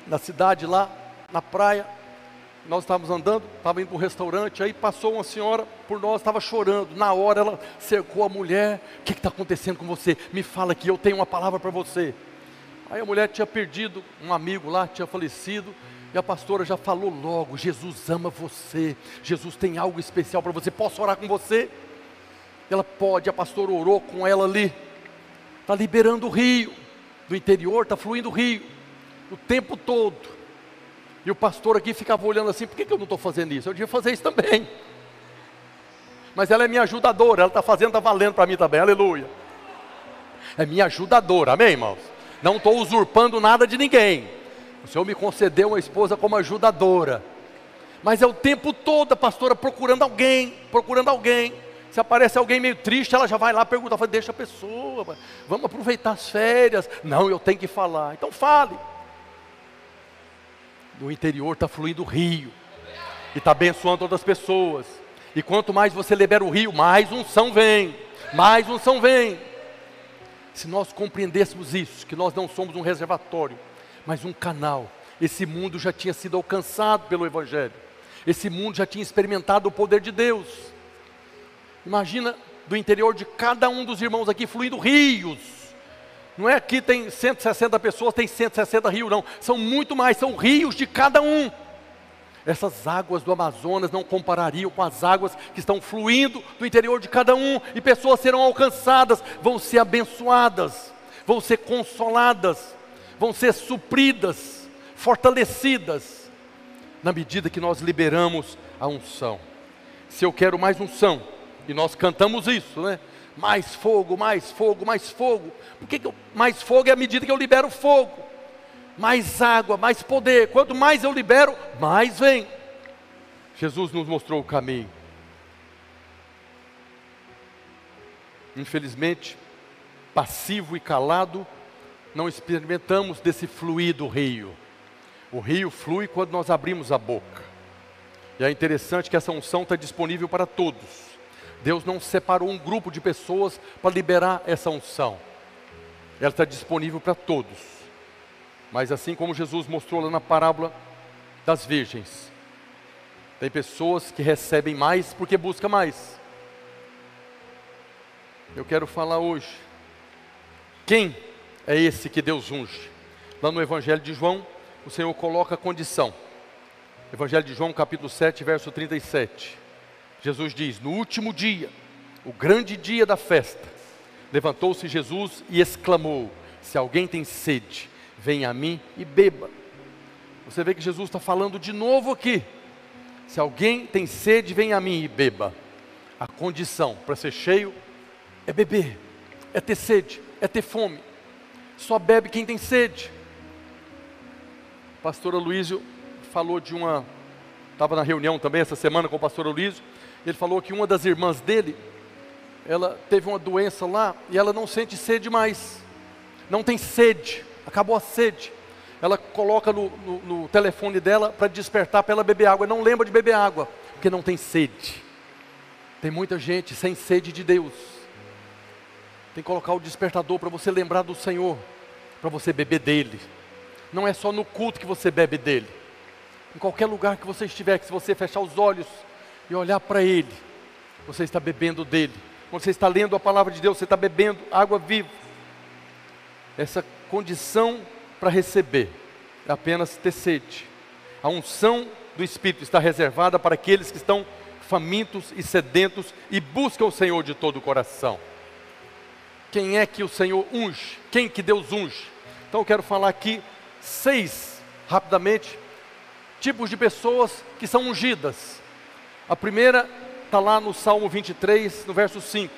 na cidade lá, na praia. Nós estávamos andando, estava indo para um restaurante, aí passou uma senhora por nós, estava chorando. Na hora ela cercou a mulher. O que está acontecendo com você? Me fala que eu tenho uma palavra para você. Aí a mulher tinha perdido um amigo lá, tinha falecido, e a pastora já falou logo: Jesus ama você, Jesus tem algo especial para você, posso orar com você? Ela pode, a pastora orou com ela ali, está liberando o rio, do interior está fluindo o rio, o tempo todo. E o pastor aqui ficava olhando assim: por que, que eu não estou fazendo isso? Eu devia fazer isso também. Mas ela é minha ajudadora, ela está fazendo, está valendo para mim também, aleluia. É minha ajudadora, amém, irmãos? Não estou usurpando nada de ninguém. O Senhor me concedeu uma esposa como ajudadora. Mas é o tempo todo a pastora procurando alguém, procurando alguém. Se aparece alguém meio triste, ela já vai lá perguntar, fala, deixa a pessoa, vamos aproveitar as férias. Não, eu tenho que falar. Então fale. No interior está fluindo o rio. E está abençoando todas as pessoas. E quanto mais você libera o rio, mais unção vem. Mais unção vem. Se nós compreendêssemos isso, que nós não somos um reservatório, mas um canal, esse mundo já tinha sido alcançado pelo Evangelho, esse mundo já tinha experimentado o poder de Deus. Imagina do interior de cada um dos irmãos aqui fluindo rios. Não é aqui tem 160 pessoas, tem 160 rios, não. São muito mais, são rios de cada um. Essas águas do Amazonas não comparariam com as águas que estão fluindo do interior de cada um, e pessoas serão alcançadas, vão ser abençoadas, vão ser consoladas, vão ser supridas, fortalecidas, na medida que nós liberamos a unção. Se eu quero mais unção, e nós cantamos isso, né? Mais fogo, mais fogo, mais fogo. Por que, que eu, mais fogo é a medida que eu libero fogo? mais água, mais poder. Quanto mais eu libero, mais vem. Jesus nos mostrou o caminho. Infelizmente, passivo e calado, não experimentamos desse fluir do rio. O rio flui quando nós abrimos a boca. E é interessante que essa unção está disponível para todos. Deus não separou um grupo de pessoas para liberar essa unção. Ela está disponível para todos. Mas assim como Jesus mostrou lá na parábola das virgens, tem pessoas que recebem mais porque buscam mais. Eu quero falar hoje. Quem é esse que Deus unge? Lá no Evangelho de João, o Senhor coloca a condição. Evangelho de João, capítulo 7, verso 37. Jesus diz: No último dia, o grande dia da festa, levantou-se Jesus e exclamou: Se alguém tem sede, venha a mim e beba. Você vê que Jesus está falando de novo aqui. Se alguém tem sede, vem a mim e beba. A condição para ser cheio é beber, é ter sede, é ter fome. Só bebe quem tem sede. O pastor Aloysio falou de uma. Estava na reunião também essa semana com o pastor Aloysio. Ele falou que uma das irmãs dele, ela teve uma doença lá e ela não sente sede mais. Não tem sede, acabou a sede. Ela coloca no, no, no telefone dela para despertar para ela beber água. Não lembra de beber água, porque não tem sede. Tem muita gente sem sede de Deus. Tem que colocar o despertador para você lembrar do Senhor, para você beber dele. Não é só no culto que você bebe dele. Em qualquer lugar que você estiver, que se você fechar os olhos e olhar para ele, você está bebendo dele. Quando você está lendo a palavra de Deus, você está bebendo água viva. Essa condição para receber é apenas ter sede. A unção do Espírito está reservada para aqueles que estão famintos e sedentos e buscam o Senhor de todo o coração. Quem é que o Senhor unge? Quem que Deus unge? Então eu quero falar aqui seis, rapidamente, tipos de pessoas que são ungidas. A primeira está lá no Salmo 23, no verso 5.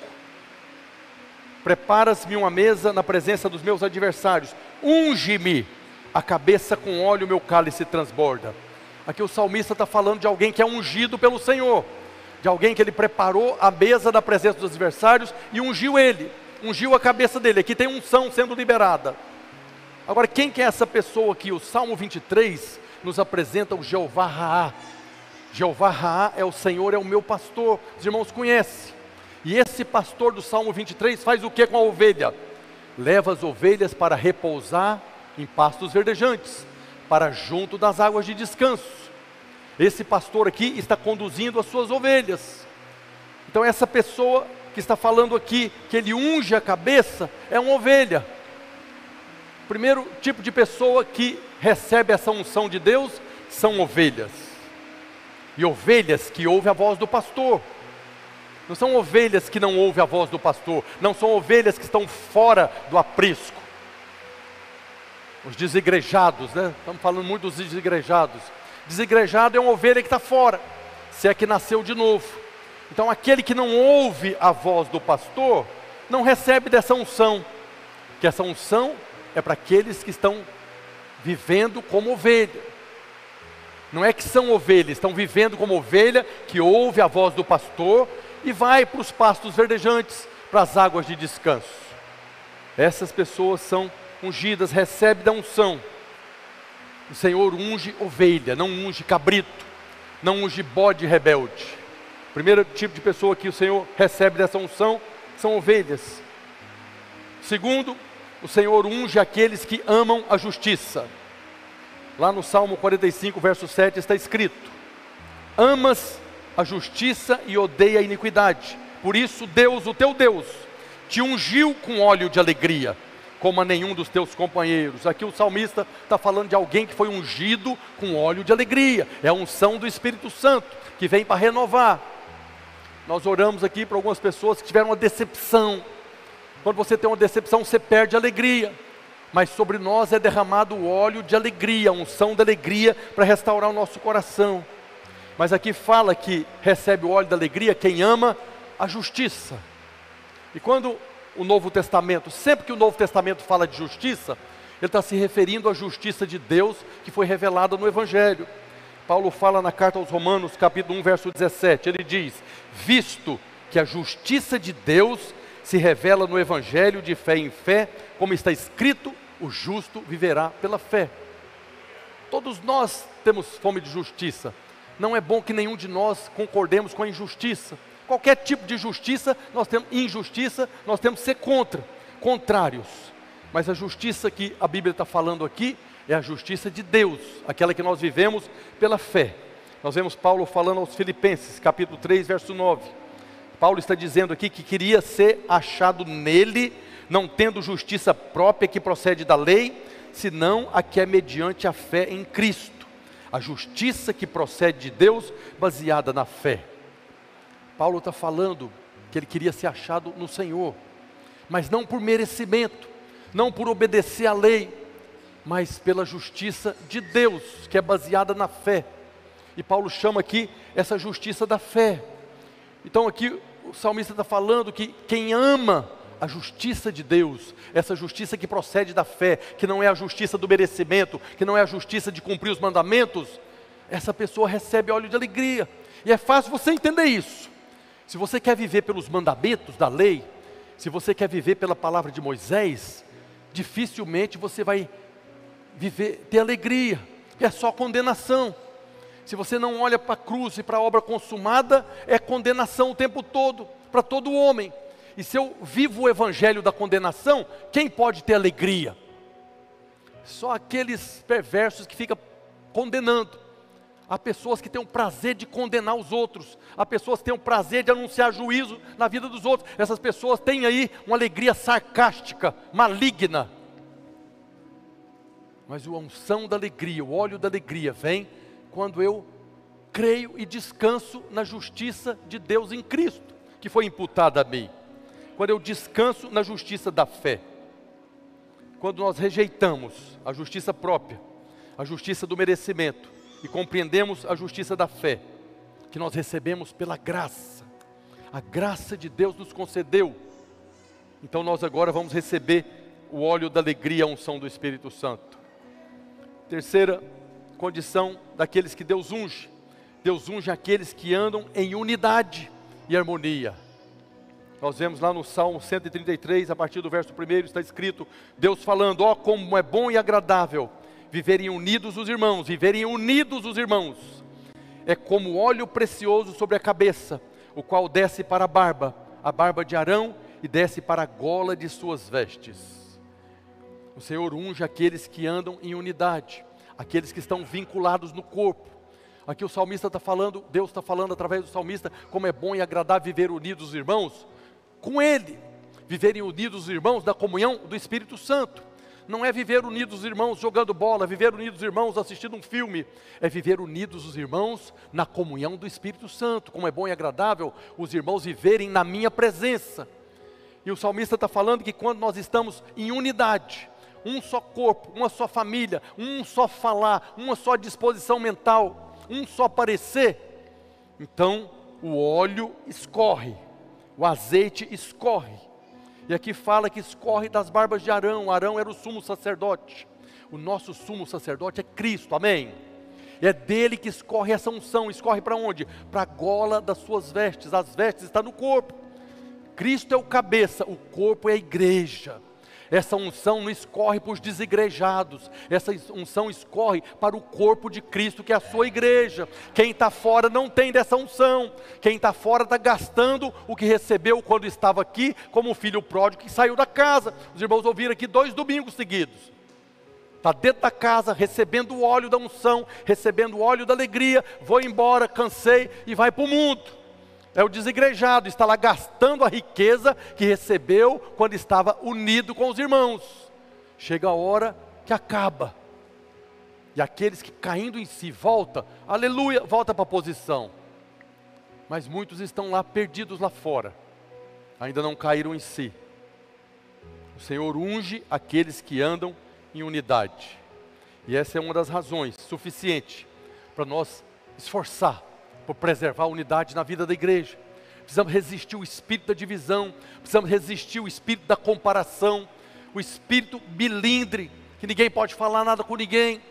Preparas-me uma mesa na presença dos meus adversários, unge-me a cabeça com óleo, meu cálice transborda. Aqui o salmista está falando de alguém que é ungido pelo Senhor, de alguém que ele preparou a mesa da presença dos adversários e ungiu ele ungiu a cabeça dele. Aqui tem unção sendo liberada. Agora, quem que é essa pessoa aqui? O Salmo 23 nos apresenta o Jeová Raá. Jeová Raá é o Senhor, é o meu pastor. Os irmãos conhecem. E esse pastor do Salmo 23 faz o que com a ovelha? Leva as ovelhas para repousar em pastos verdejantes, para junto das águas de descanso. Esse pastor aqui está conduzindo as suas ovelhas. Então, essa pessoa que está falando aqui que ele unge a cabeça é uma ovelha. Primeiro tipo de pessoa que recebe essa unção de Deus são ovelhas. E ovelhas que ouvem a voz do pastor. Não são ovelhas que não ouvem a voz do pastor, não são ovelhas que estão fora do aprisco. Os desigrejados, né? Estamos falando muito dos desigrejados. Desigrejado é uma ovelha que está fora, se é que nasceu de novo. Então, aquele que não ouve a voz do pastor, não recebe dessa unção, que essa unção é para aqueles que estão vivendo como ovelha. Não é que são ovelhas, estão vivendo como ovelha, que ouve a voz do pastor e vai para os pastos verdejantes, para as águas de descanso. Essas pessoas são ungidas, recebem da unção. O Senhor unge ovelha, não unge cabrito, não unge bode rebelde. Primeiro tipo de pessoa que o Senhor recebe dessa unção são ovelhas. Segundo, o Senhor unge aqueles que amam a justiça. Lá no Salmo 45, verso 7 está escrito: Amas a justiça e odeia a iniquidade. Por isso, Deus, o teu Deus, te ungiu com óleo de alegria, como a nenhum dos teus companheiros. Aqui o salmista está falando de alguém que foi ungido com óleo de alegria. É a unção do Espírito Santo que vem para renovar. Nós oramos aqui para algumas pessoas que tiveram uma decepção. Quando você tem uma decepção, você perde a alegria. Mas sobre nós é derramado o óleo de alegria, a unção de alegria para restaurar o nosso coração. Mas aqui fala que recebe o óleo da alegria quem ama a justiça. E quando o Novo Testamento, sempre que o Novo Testamento fala de justiça, ele está se referindo à justiça de Deus que foi revelada no Evangelho. Paulo fala na carta aos Romanos, capítulo 1, verso 17, ele diz: Visto que a justiça de Deus se revela no evangelho de fé em fé, como está escrito, o justo viverá pela fé. Todos nós temos fome de justiça. Não é bom que nenhum de nós concordemos com a injustiça. Qualquer tipo de justiça, nós temos injustiça, nós temos que ser contra, contrários. Mas a justiça que a Bíblia está falando aqui é a justiça de Deus, aquela que nós vivemos pela fé. Nós vemos Paulo falando aos Filipenses, capítulo 3, verso 9. Paulo está dizendo aqui que queria ser achado nele, não tendo justiça própria que procede da lei, senão a que é mediante a fé em Cristo. A justiça que procede de Deus, baseada na fé. Paulo está falando que ele queria ser achado no Senhor, mas não por merecimento, não por obedecer à lei, mas pela justiça de Deus, que é baseada na fé. E Paulo chama aqui essa justiça da fé. Então aqui o salmista está falando que quem ama a justiça de Deus, essa justiça que procede da fé, que não é a justiça do merecimento, que não é a justiça de cumprir os mandamentos, essa pessoa recebe óleo de alegria. E é fácil você entender isso. Se você quer viver pelos mandamentos da lei, se você quer viver pela palavra de Moisés, dificilmente você vai viver, ter alegria, é só condenação. Se você não olha para a cruz e para a obra consumada, é condenação o tempo todo, para todo homem. E se eu vivo o evangelho da condenação, quem pode ter alegria? Só aqueles perversos que ficam condenando. Há pessoas que têm o prazer de condenar os outros. Há pessoas que têm o prazer de anunciar juízo na vida dos outros. Essas pessoas têm aí uma alegria sarcástica, maligna. Mas a unção da alegria, o óleo da alegria vem quando eu creio e descanso na justiça de Deus em Cristo, que foi imputada a mim. Quando eu descanso na justiça da fé. Quando nós rejeitamos a justiça própria, a justiça do merecimento, e compreendemos a justiça da fé, que nós recebemos pela graça. A graça de Deus nos concedeu. Então nós agora vamos receber o óleo da alegria, a unção do Espírito Santo. Terceira condição daqueles que Deus unge. Deus unge aqueles que andam em unidade e harmonia. Nós vemos lá no Salmo 133, a partir do verso 1, está escrito: Deus falando, ó, oh, como é bom e agradável viverem unidos os irmãos, viverem unidos os irmãos. É como óleo precioso sobre a cabeça, o qual desce para a barba, a barba de Arão, e desce para a gola de suas vestes. O Senhor unge aqueles que andam em unidade, aqueles que estão vinculados no corpo. Aqui o salmista está falando, Deus está falando através do salmista, como é bom e agradável viver unidos os irmãos com Ele, viverem unidos os irmãos da comunhão do Espírito Santo não é viver unidos os irmãos jogando bola, viver unidos os irmãos assistindo um filme, é viver unidos os irmãos na comunhão do Espírito Santo, como é bom e agradável os irmãos viverem na minha presença. E o salmista está falando que quando nós estamos em unidade, um só corpo, uma só família, um só falar, uma só disposição mental, um só parecer, então o óleo escorre, o azeite escorre e aqui fala que escorre das barbas de Arão. Arão era o sumo sacerdote. O nosso sumo sacerdote é Cristo, amém? É dele que escorre essa unção. Escorre para onde? Para a gola das suas vestes. As vestes estão no corpo. Cristo é o cabeça, o corpo é a igreja. Essa unção não escorre para os desigrejados, essa unção escorre para o corpo de Cristo, que é a sua igreja. Quem está fora não tem dessa unção, quem está fora está gastando o que recebeu quando estava aqui, como o filho pródigo que saiu da casa. Os irmãos ouviram aqui dois domingos seguidos. Está dentro da casa, recebendo o óleo da unção, recebendo o óleo da alegria, vou embora, cansei e vai para o mundo é o desigrejado, está lá gastando a riqueza que recebeu quando estava unido com os irmãos. Chega a hora que acaba. E aqueles que caindo em si volta, aleluia, volta para a posição. Mas muitos estão lá perdidos lá fora, ainda não caíram em si. O Senhor unge aqueles que andam em unidade. E essa é uma das razões suficiente para nós esforçar por preservar a unidade na vida da igreja. Precisamos resistir o espírito da divisão, precisamos resistir o espírito da comparação, o espírito bilindre, que ninguém pode falar nada com ninguém.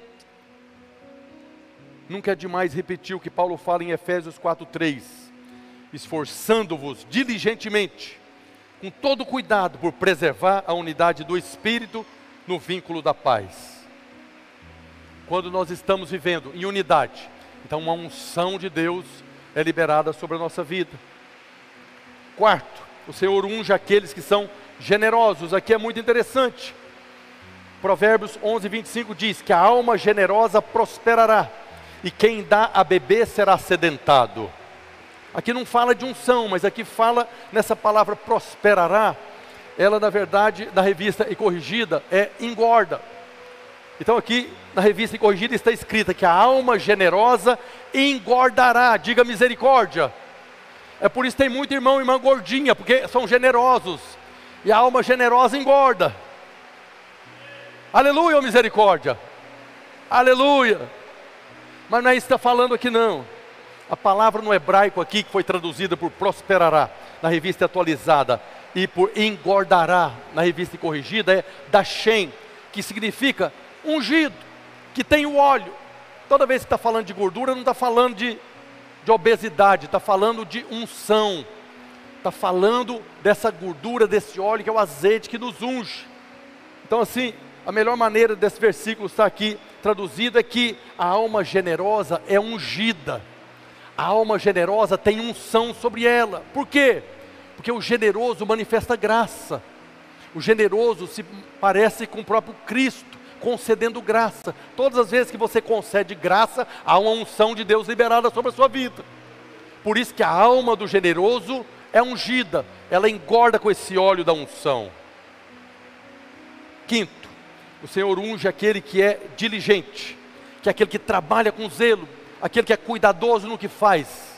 Nunca é demais repetir o que Paulo fala em Efésios 4:3. Esforçando-vos diligentemente, com todo cuidado por preservar a unidade do espírito no vínculo da paz. Quando nós estamos vivendo em unidade, então, uma unção de Deus é liberada sobre a nossa vida. Quarto, o Senhor unge aqueles que são generosos. Aqui é muito interessante. Provérbios 11, 25 diz que a alma generosa prosperará, e quem dá a beber será sedentado. Aqui não fala de unção, mas aqui fala nessa palavra prosperará. Ela, na verdade, na revista e corrigida, é engorda. Então aqui na revista corrigida está escrita que a alma generosa engordará, diga misericórdia. É por isso que tem muito irmão e irmã gordinha, porque são generosos. E a alma generosa engorda. Aleluia, misericórdia. Aleluia. Mas não é isso que está falando aqui não. A palavra no hebraico aqui, que foi traduzida por prosperará, na revista atualizada, e por engordará, na revista corrigida, é dashem, que significa ungido, que tem o óleo. Toda vez que está falando de gordura, não está falando de, de obesidade, está falando de unção. Está falando dessa gordura, desse óleo que é o azeite que nos unge. Então, assim, a melhor maneira desse versículo estar aqui traduzido é que a alma generosa é ungida. A alma generosa tem unção sobre ela. Por quê? Porque o generoso manifesta graça. O generoso se parece com o próprio Cristo, concedendo graça. Todas as vezes que você concede graça, há uma unção de Deus liberada sobre a sua vida. Por isso que a alma do generoso é ungida, ela engorda com esse óleo da unção. Quinto, o Senhor unge aquele que é diligente, que é aquele que trabalha com zelo, aquele que é cuidadoso no que faz.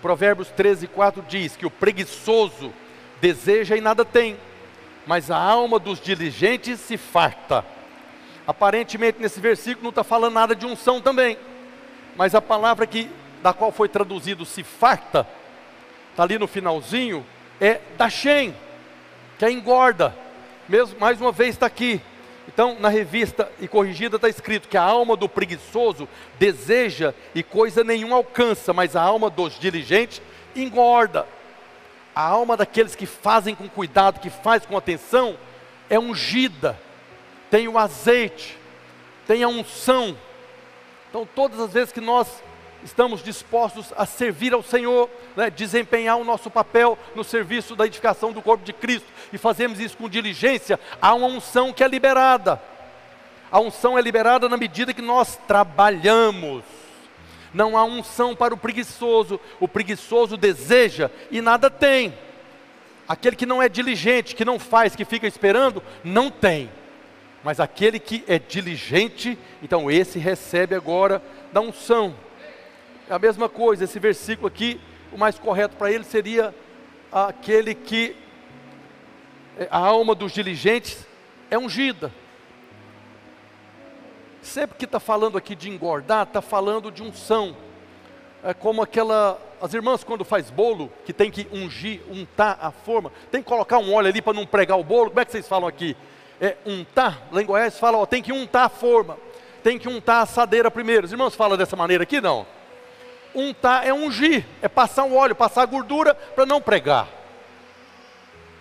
Provérbios 13, 4 diz que o preguiçoso deseja e nada tem, mas a alma dos diligentes se farta. Aparentemente nesse versículo não está falando nada de unção também, mas a palavra que, da qual foi traduzido se farta, está ali no finalzinho, é Dashem, que é engorda. Mesmo, mais uma vez está aqui, então, na revista e corrigida está escrito que a alma do preguiçoso deseja e coisa nenhuma alcança, mas a alma dos diligentes engorda. A alma daqueles que fazem com cuidado, que faz com atenção, é ungida, tem o azeite, tem a unção. Então, todas as vezes que nós estamos dispostos a servir ao Senhor, né, desempenhar o nosso papel no serviço da edificação do corpo de Cristo, e fazemos isso com diligência, há uma unção que é liberada. A unção é liberada na medida que nós trabalhamos. Não há unção para o preguiçoso. O preguiçoso deseja e nada tem. Aquele que não é diligente, que não faz, que fica esperando, não tem. Mas aquele que é diligente, então esse recebe agora da unção. É a mesma coisa, esse versículo aqui, o mais correto para ele seria aquele que é, a alma dos diligentes é ungida. Sempre que está falando aqui de engordar, está falando de unção. É como aquela. As irmãs, quando faz bolo, que tem que ungir, untar a forma, tem que colocar um óleo ali para não pregar o bolo. Como é que vocês falam aqui? É untar. Lá em Goiás fala, ó, tem que untar a forma, tem que untar a assadeira primeiro. Os irmãos falam dessa maneira aqui? Não untar é ungir, é passar um óleo, passar gordura para não pregar.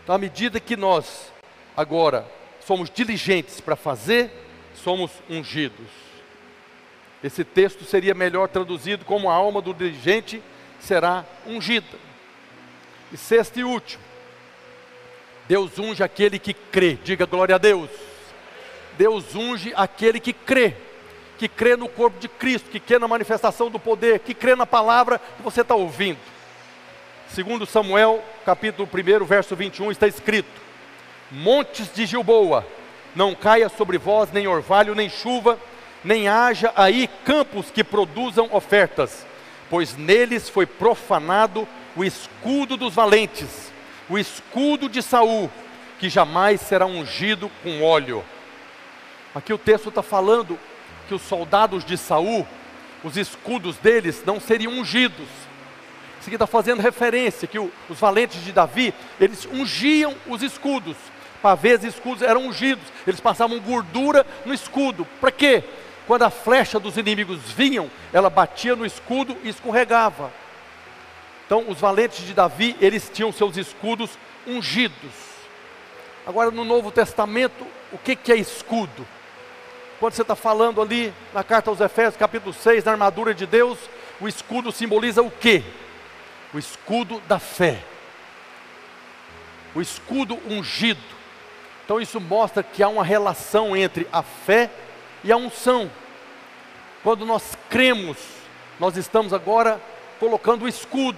Então, à medida que nós agora somos diligentes para fazer, somos ungidos. Esse texto seria melhor traduzido como a alma do diligente será ungida. E sexto e último, Deus unge aquele que crê, diga glória a Deus. Deus unge aquele que crê que crê no corpo de Cristo, que crê na manifestação do poder, que crê na palavra que você está ouvindo. Segundo Samuel, capítulo 1, verso 21, está escrito: Montes de Gilboa, não caia sobre vós nem orvalho, nem chuva, nem haja aí campos que produzam ofertas, pois neles foi profanado o escudo dos valentes, o escudo de Saul, que jamais será ungido com óleo. Aqui o texto está falando que os soldados de Saul, os escudos deles não seriam ungidos. Isso aqui está fazendo referência que o, os valentes de Davi, eles ungiam os escudos. Pavês e escudos eram ungidos. Eles passavam gordura no escudo. Para quê? Quando a flecha dos inimigos vinham, ela batia no escudo e escorregava. Então, os valentes de Davi, eles tinham seus escudos ungidos. Agora, no Novo Testamento, o que, que é escudo? Quando você está falando ali na carta aos Efésios, capítulo 6, na armadura de Deus, o escudo simboliza o quê? O escudo da fé. O escudo ungido. Então isso mostra que há uma relação entre a fé e a unção. Quando nós cremos, nós estamos agora colocando o escudo.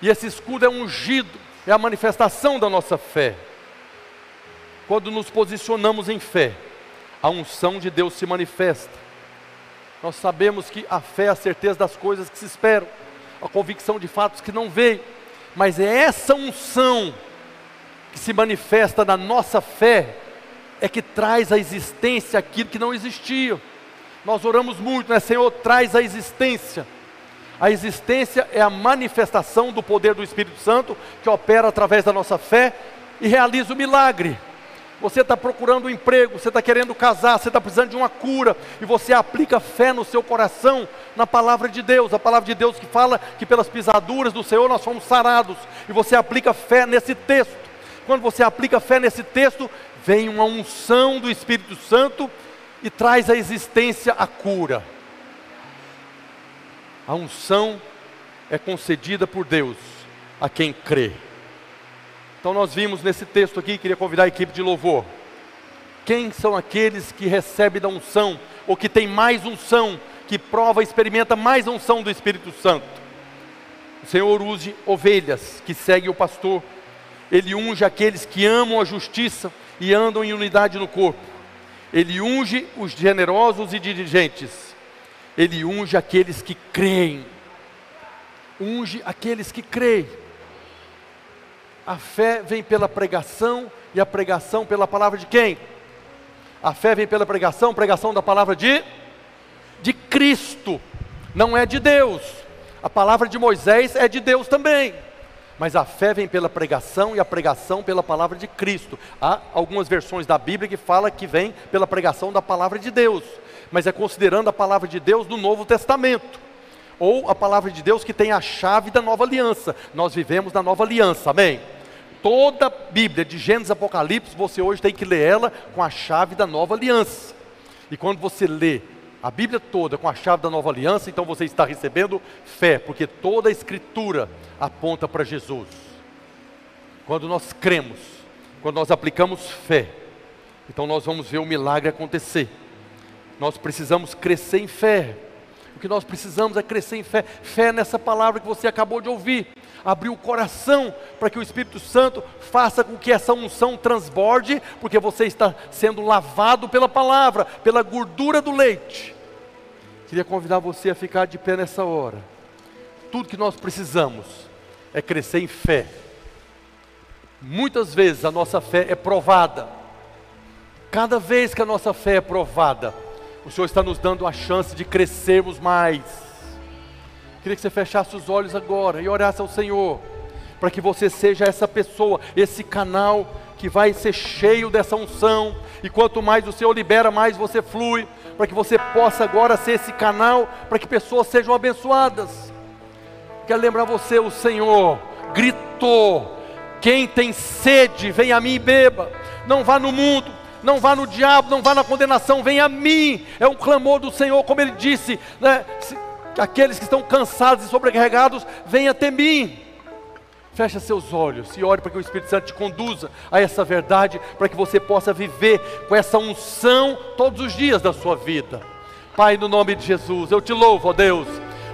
E esse escudo é ungido, é a manifestação da nossa fé. Quando nos posicionamos em fé, a unção de Deus se manifesta. Nós sabemos que a fé é a certeza das coisas que se esperam, a convicção de fatos que não veem, mas é essa unção que se manifesta na nossa fé, é que traz à existência aquilo que não existia. Nós oramos muito, né? Senhor, traz a existência. A existência é a manifestação do poder do Espírito Santo que opera através da nossa fé e realiza o milagre. Você está procurando um emprego, você está querendo casar, você está precisando de uma cura, e você aplica fé no seu coração, na palavra de Deus, a palavra de Deus que fala que pelas pisaduras do Senhor nós fomos sarados, e você aplica fé nesse texto. Quando você aplica fé nesse texto, vem uma unção do Espírito Santo e traz à existência a cura. A unção é concedida por Deus a quem crê. Então nós vimos nesse texto aqui, queria convidar a equipe de louvor. Quem são aqueles que recebem da unção, ou que tem mais unção, que prova, experimenta mais unção do Espírito Santo? O Senhor use ovelhas que seguem o pastor, Ele unge aqueles que amam a justiça e andam em unidade no corpo. Ele unge os generosos e dirigentes. Ele unge aqueles que creem. Unge aqueles que creem. A fé vem pela pregação e a pregação pela palavra de quem? A fé vem pela pregação, pregação da palavra de de Cristo. Não é de Deus. A palavra de Moisés é de Deus também. Mas a fé vem pela pregação e a pregação pela palavra de Cristo. Há algumas versões da Bíblia que fala que vem pela pregação da palavra de Deus, mas é considerando a palavra de Deus do Novo Testamento ou a palavra de Deus que tem a chave da nova aliança. Nós vivemos na nova aliança, amém? Toda a Bíblia, de Gênesis Apocalipse, você hoje tem que ler ela com a chave da nova aliança. E quando você lê a Bíblia toda com a chave da nova aliança, então você está recebendo fé, porque toda a Escritura aponta para Jesus. Quando nós cremos, quando nós aplicamos fé, então nós vamos ver o milagre acontecer. Nós precisamos crescer em fé. O que nós precisamos é crescer em fé. Fé nessa palavra que você acabou de ouvir abrir o coração para que o Espírito Santo faça com que essa unção transborde, porque você está sendo lavado pela palavra, pela gordura do leite. Queria convidar você a ficar de pé nessa hora. Tudo que nós precisamos é crescer em fé. Muitas vezes a nossa fé é provada. Cada vez que a nossa fé é provada, o Senhor está nos dando a chance de crescermos mais Queria que você fechasse os olhos agora e orasse ao Senhor, para que você seja essa pessoa, esse canal que vai ser cheio dessa unção, e quanto mais o Senhor libera, mais você flui, para que você possa agora ser esse canal, para que pessoas sejam abençoadas. Quero lembrar você, o Senhor gritou: quem tem sede, vem a mim e beba. Não vá no mundo, não vá no diabo, não vá na condenação, vem a mim. É um clamor do Senhor, como ele disse, né? aqueles que estão cansados e sobrecarregados, venha até mim. Feche seus olhos e ore para que o Espírito Santo te conduza a essa verdade, para que você possa viver com essa unção todos os dias da sua vida. Pai, no nome de Jesus, eu te louvo, ó Deus.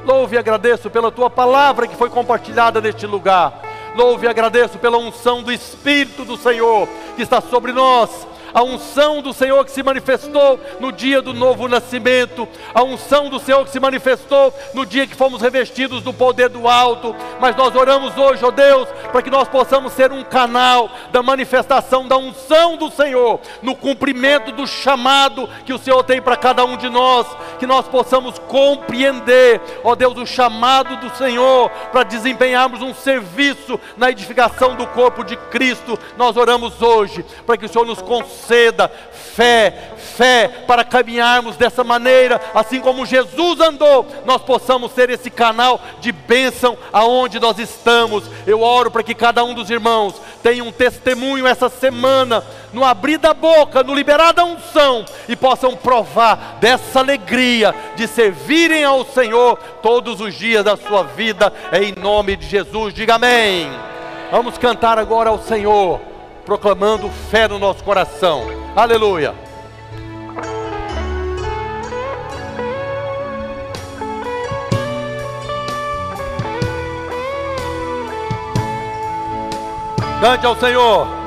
Louvo e agradeço pela tua palavra que foi compartilhada neste lugar. Louvo e agradeço pela unção do Espírito do Senhor que está sobre nós a unção do Senhor que se manifestou no dia do novo nascimento, a unção do Senhor que se manifestou no dia que fomos revestidos do poder do alto. Mas nós oramos hoje, ó Deus, para que nós possamos ser um canal da manifestação da unção do Senhor, no cumprimento do chamado que o Senhor tem para cada um de nós, que nós possamos compreender, ó Deus, o chamado do Senhor para desempenharmos um serviço na edificação do corpo de Cristo. Nós oramos hoje para que o Senhor nos conceda conceda fé, fé para caminharmos dessa maneira, assim como Jesus andou, nós possamos ser esse canal de bênção aonde nós estamos. Eu oro para que cada um dos irmãos tenha um testemunho essa semana, no abrir da boca, no liberar da unção, e possam provar dessa alegria de servirem ao Senhor todos os dias da sua vida, em nome de Jesus. Diga amém. Vamos cantar agora ao Senhor proclamando fé no nosso coração. Aleluia. Cante ao Senhor.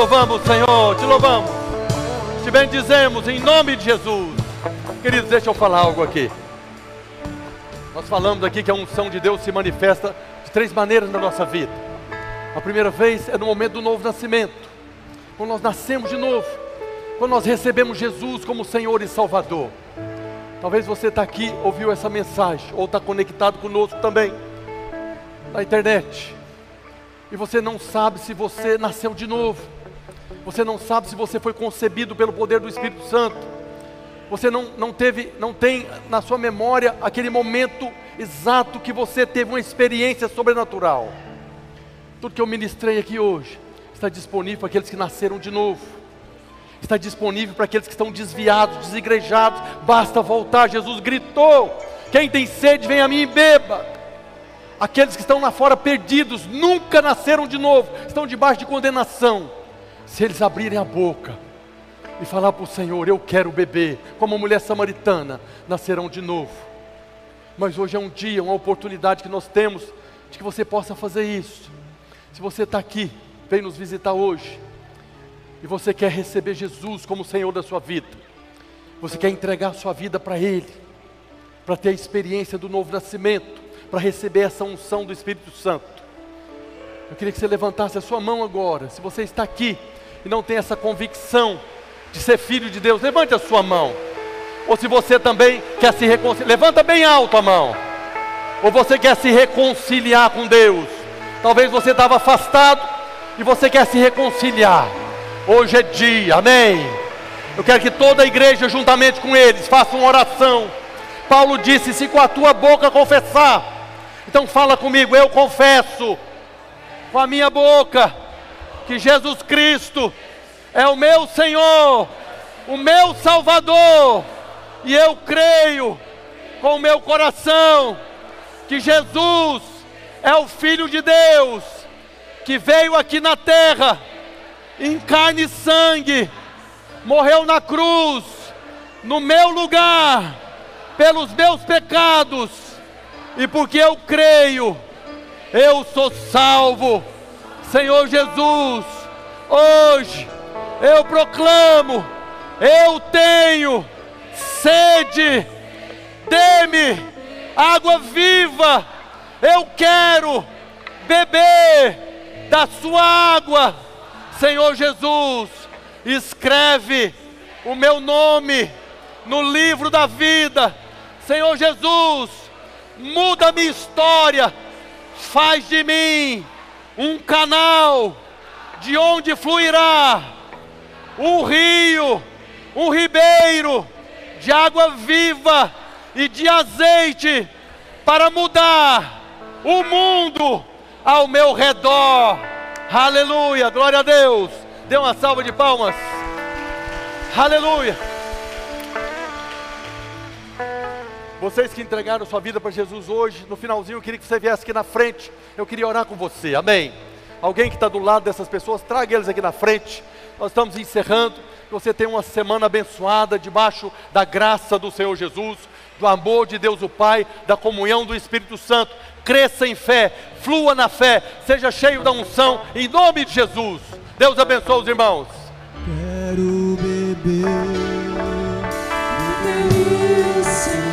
Louvamos, Senhor. Te louvamos. Te bendizemos em nome de Jesus. Queridos, deixa eu falar algo aqui. Nós falamos aqui que a unção de Deus se manifesta de três maneiras na nossa vida. A primeira vez é no momento do novo nascimento. Quando nós nascemos de novo. Quando nós recebemos Jesus como Senhor e Salvador. Talvez você está aqui, ouviu essa mensagem, ou está conectado conosco também, na internet e você não sabe se você nasceu de novo, você não sabe se você foi concebido pelo poder do Espírito Santo, você não, não teve, não tem na sua memória aquele momento exato que você teve uma experiência sobrenatural. Tudo que eu ministrei aqui hoje está disponível para aqueles que nasceram de novo. Está disponível para aqueles que estão desviados, desigrejados. Basta voltar. Jesus gritou: Quem tem sede, vem a mim e beba. Aqueles que estão lá fora perdidos, nunca nasceram de novo, estão debaixo de condenação. Se eles abrirem a boca e falar para o Senhor: Eu quero beber, como a mulher samaritana, nascerão de novo. Mas hoje é um dia, uma oportunidade que nós temos de que você possa fazer isso. Se você está aqui, vem nos visitar hoje, e você quer receber Jesus como Senhor da sua vida, você quer entregar a sua vida para Ele, para ter a experiência do novo nascimento, para receber essa unção do Espírito Santo. Eu queria que você levantasse a sua mão agora. Se você está aqui e não tem essa convicção de ser filho de Deus, levante a sua mão. Ou se você também quer se reconciliar, levanta bem alto a mão. Ou você quer se reconciliar com Deus. Talvez você estava afastado e você quer se reconciliar. Hoje é dia, amém. Eu quero que toda a igreja, juntamente com eles, faça uma oração. Paulo disse: se com a tua boca confessar então fala comigo, eu confesso com a minha boca que Jesus Cristo é o meu Senhor, o meu Salvador, e eu creio com o meu coração que Jesus é o Filho de Deus que veio aqui na terra em carne e sangue, morreu na cruz, no meu lugar, pelos meus pecados e porque eu creio, eu sou salvo. Senhor Jesus, hoje eu proclamo, eu tenho sede, dê-me água viva, eu quero beber da sua água. Senhor Jesus, escreve o meu nome no livro da vida. Senhor Jesus, muda minha história, faz de mim um canal de onde fluirá um rio, um ribeiro de água viva e de azeite para mudar o mundo ao meu redor. Aleluia, glória a Deus. Dê uma salva de palmas. Aleluia. Vocês que entregaram sua vida para Jesus hoje, no finalzinho eu queria que você viesse aqui na frente. Eu queria orar com você, amém? Alguém que está do lado dessas pessoas, traga eles aqui na frente. Nós estamos encerrando. Que você tenha uma semana abençoada, debaixo da graça do Senhor Jesus, do amor de Deus o Pai, da comunhão do Espírito Santo. Cresça em fé, flua na fé, seja cheio da unção, em nome de Jesus. Deus abençoe os irmãos. Quero beber. beber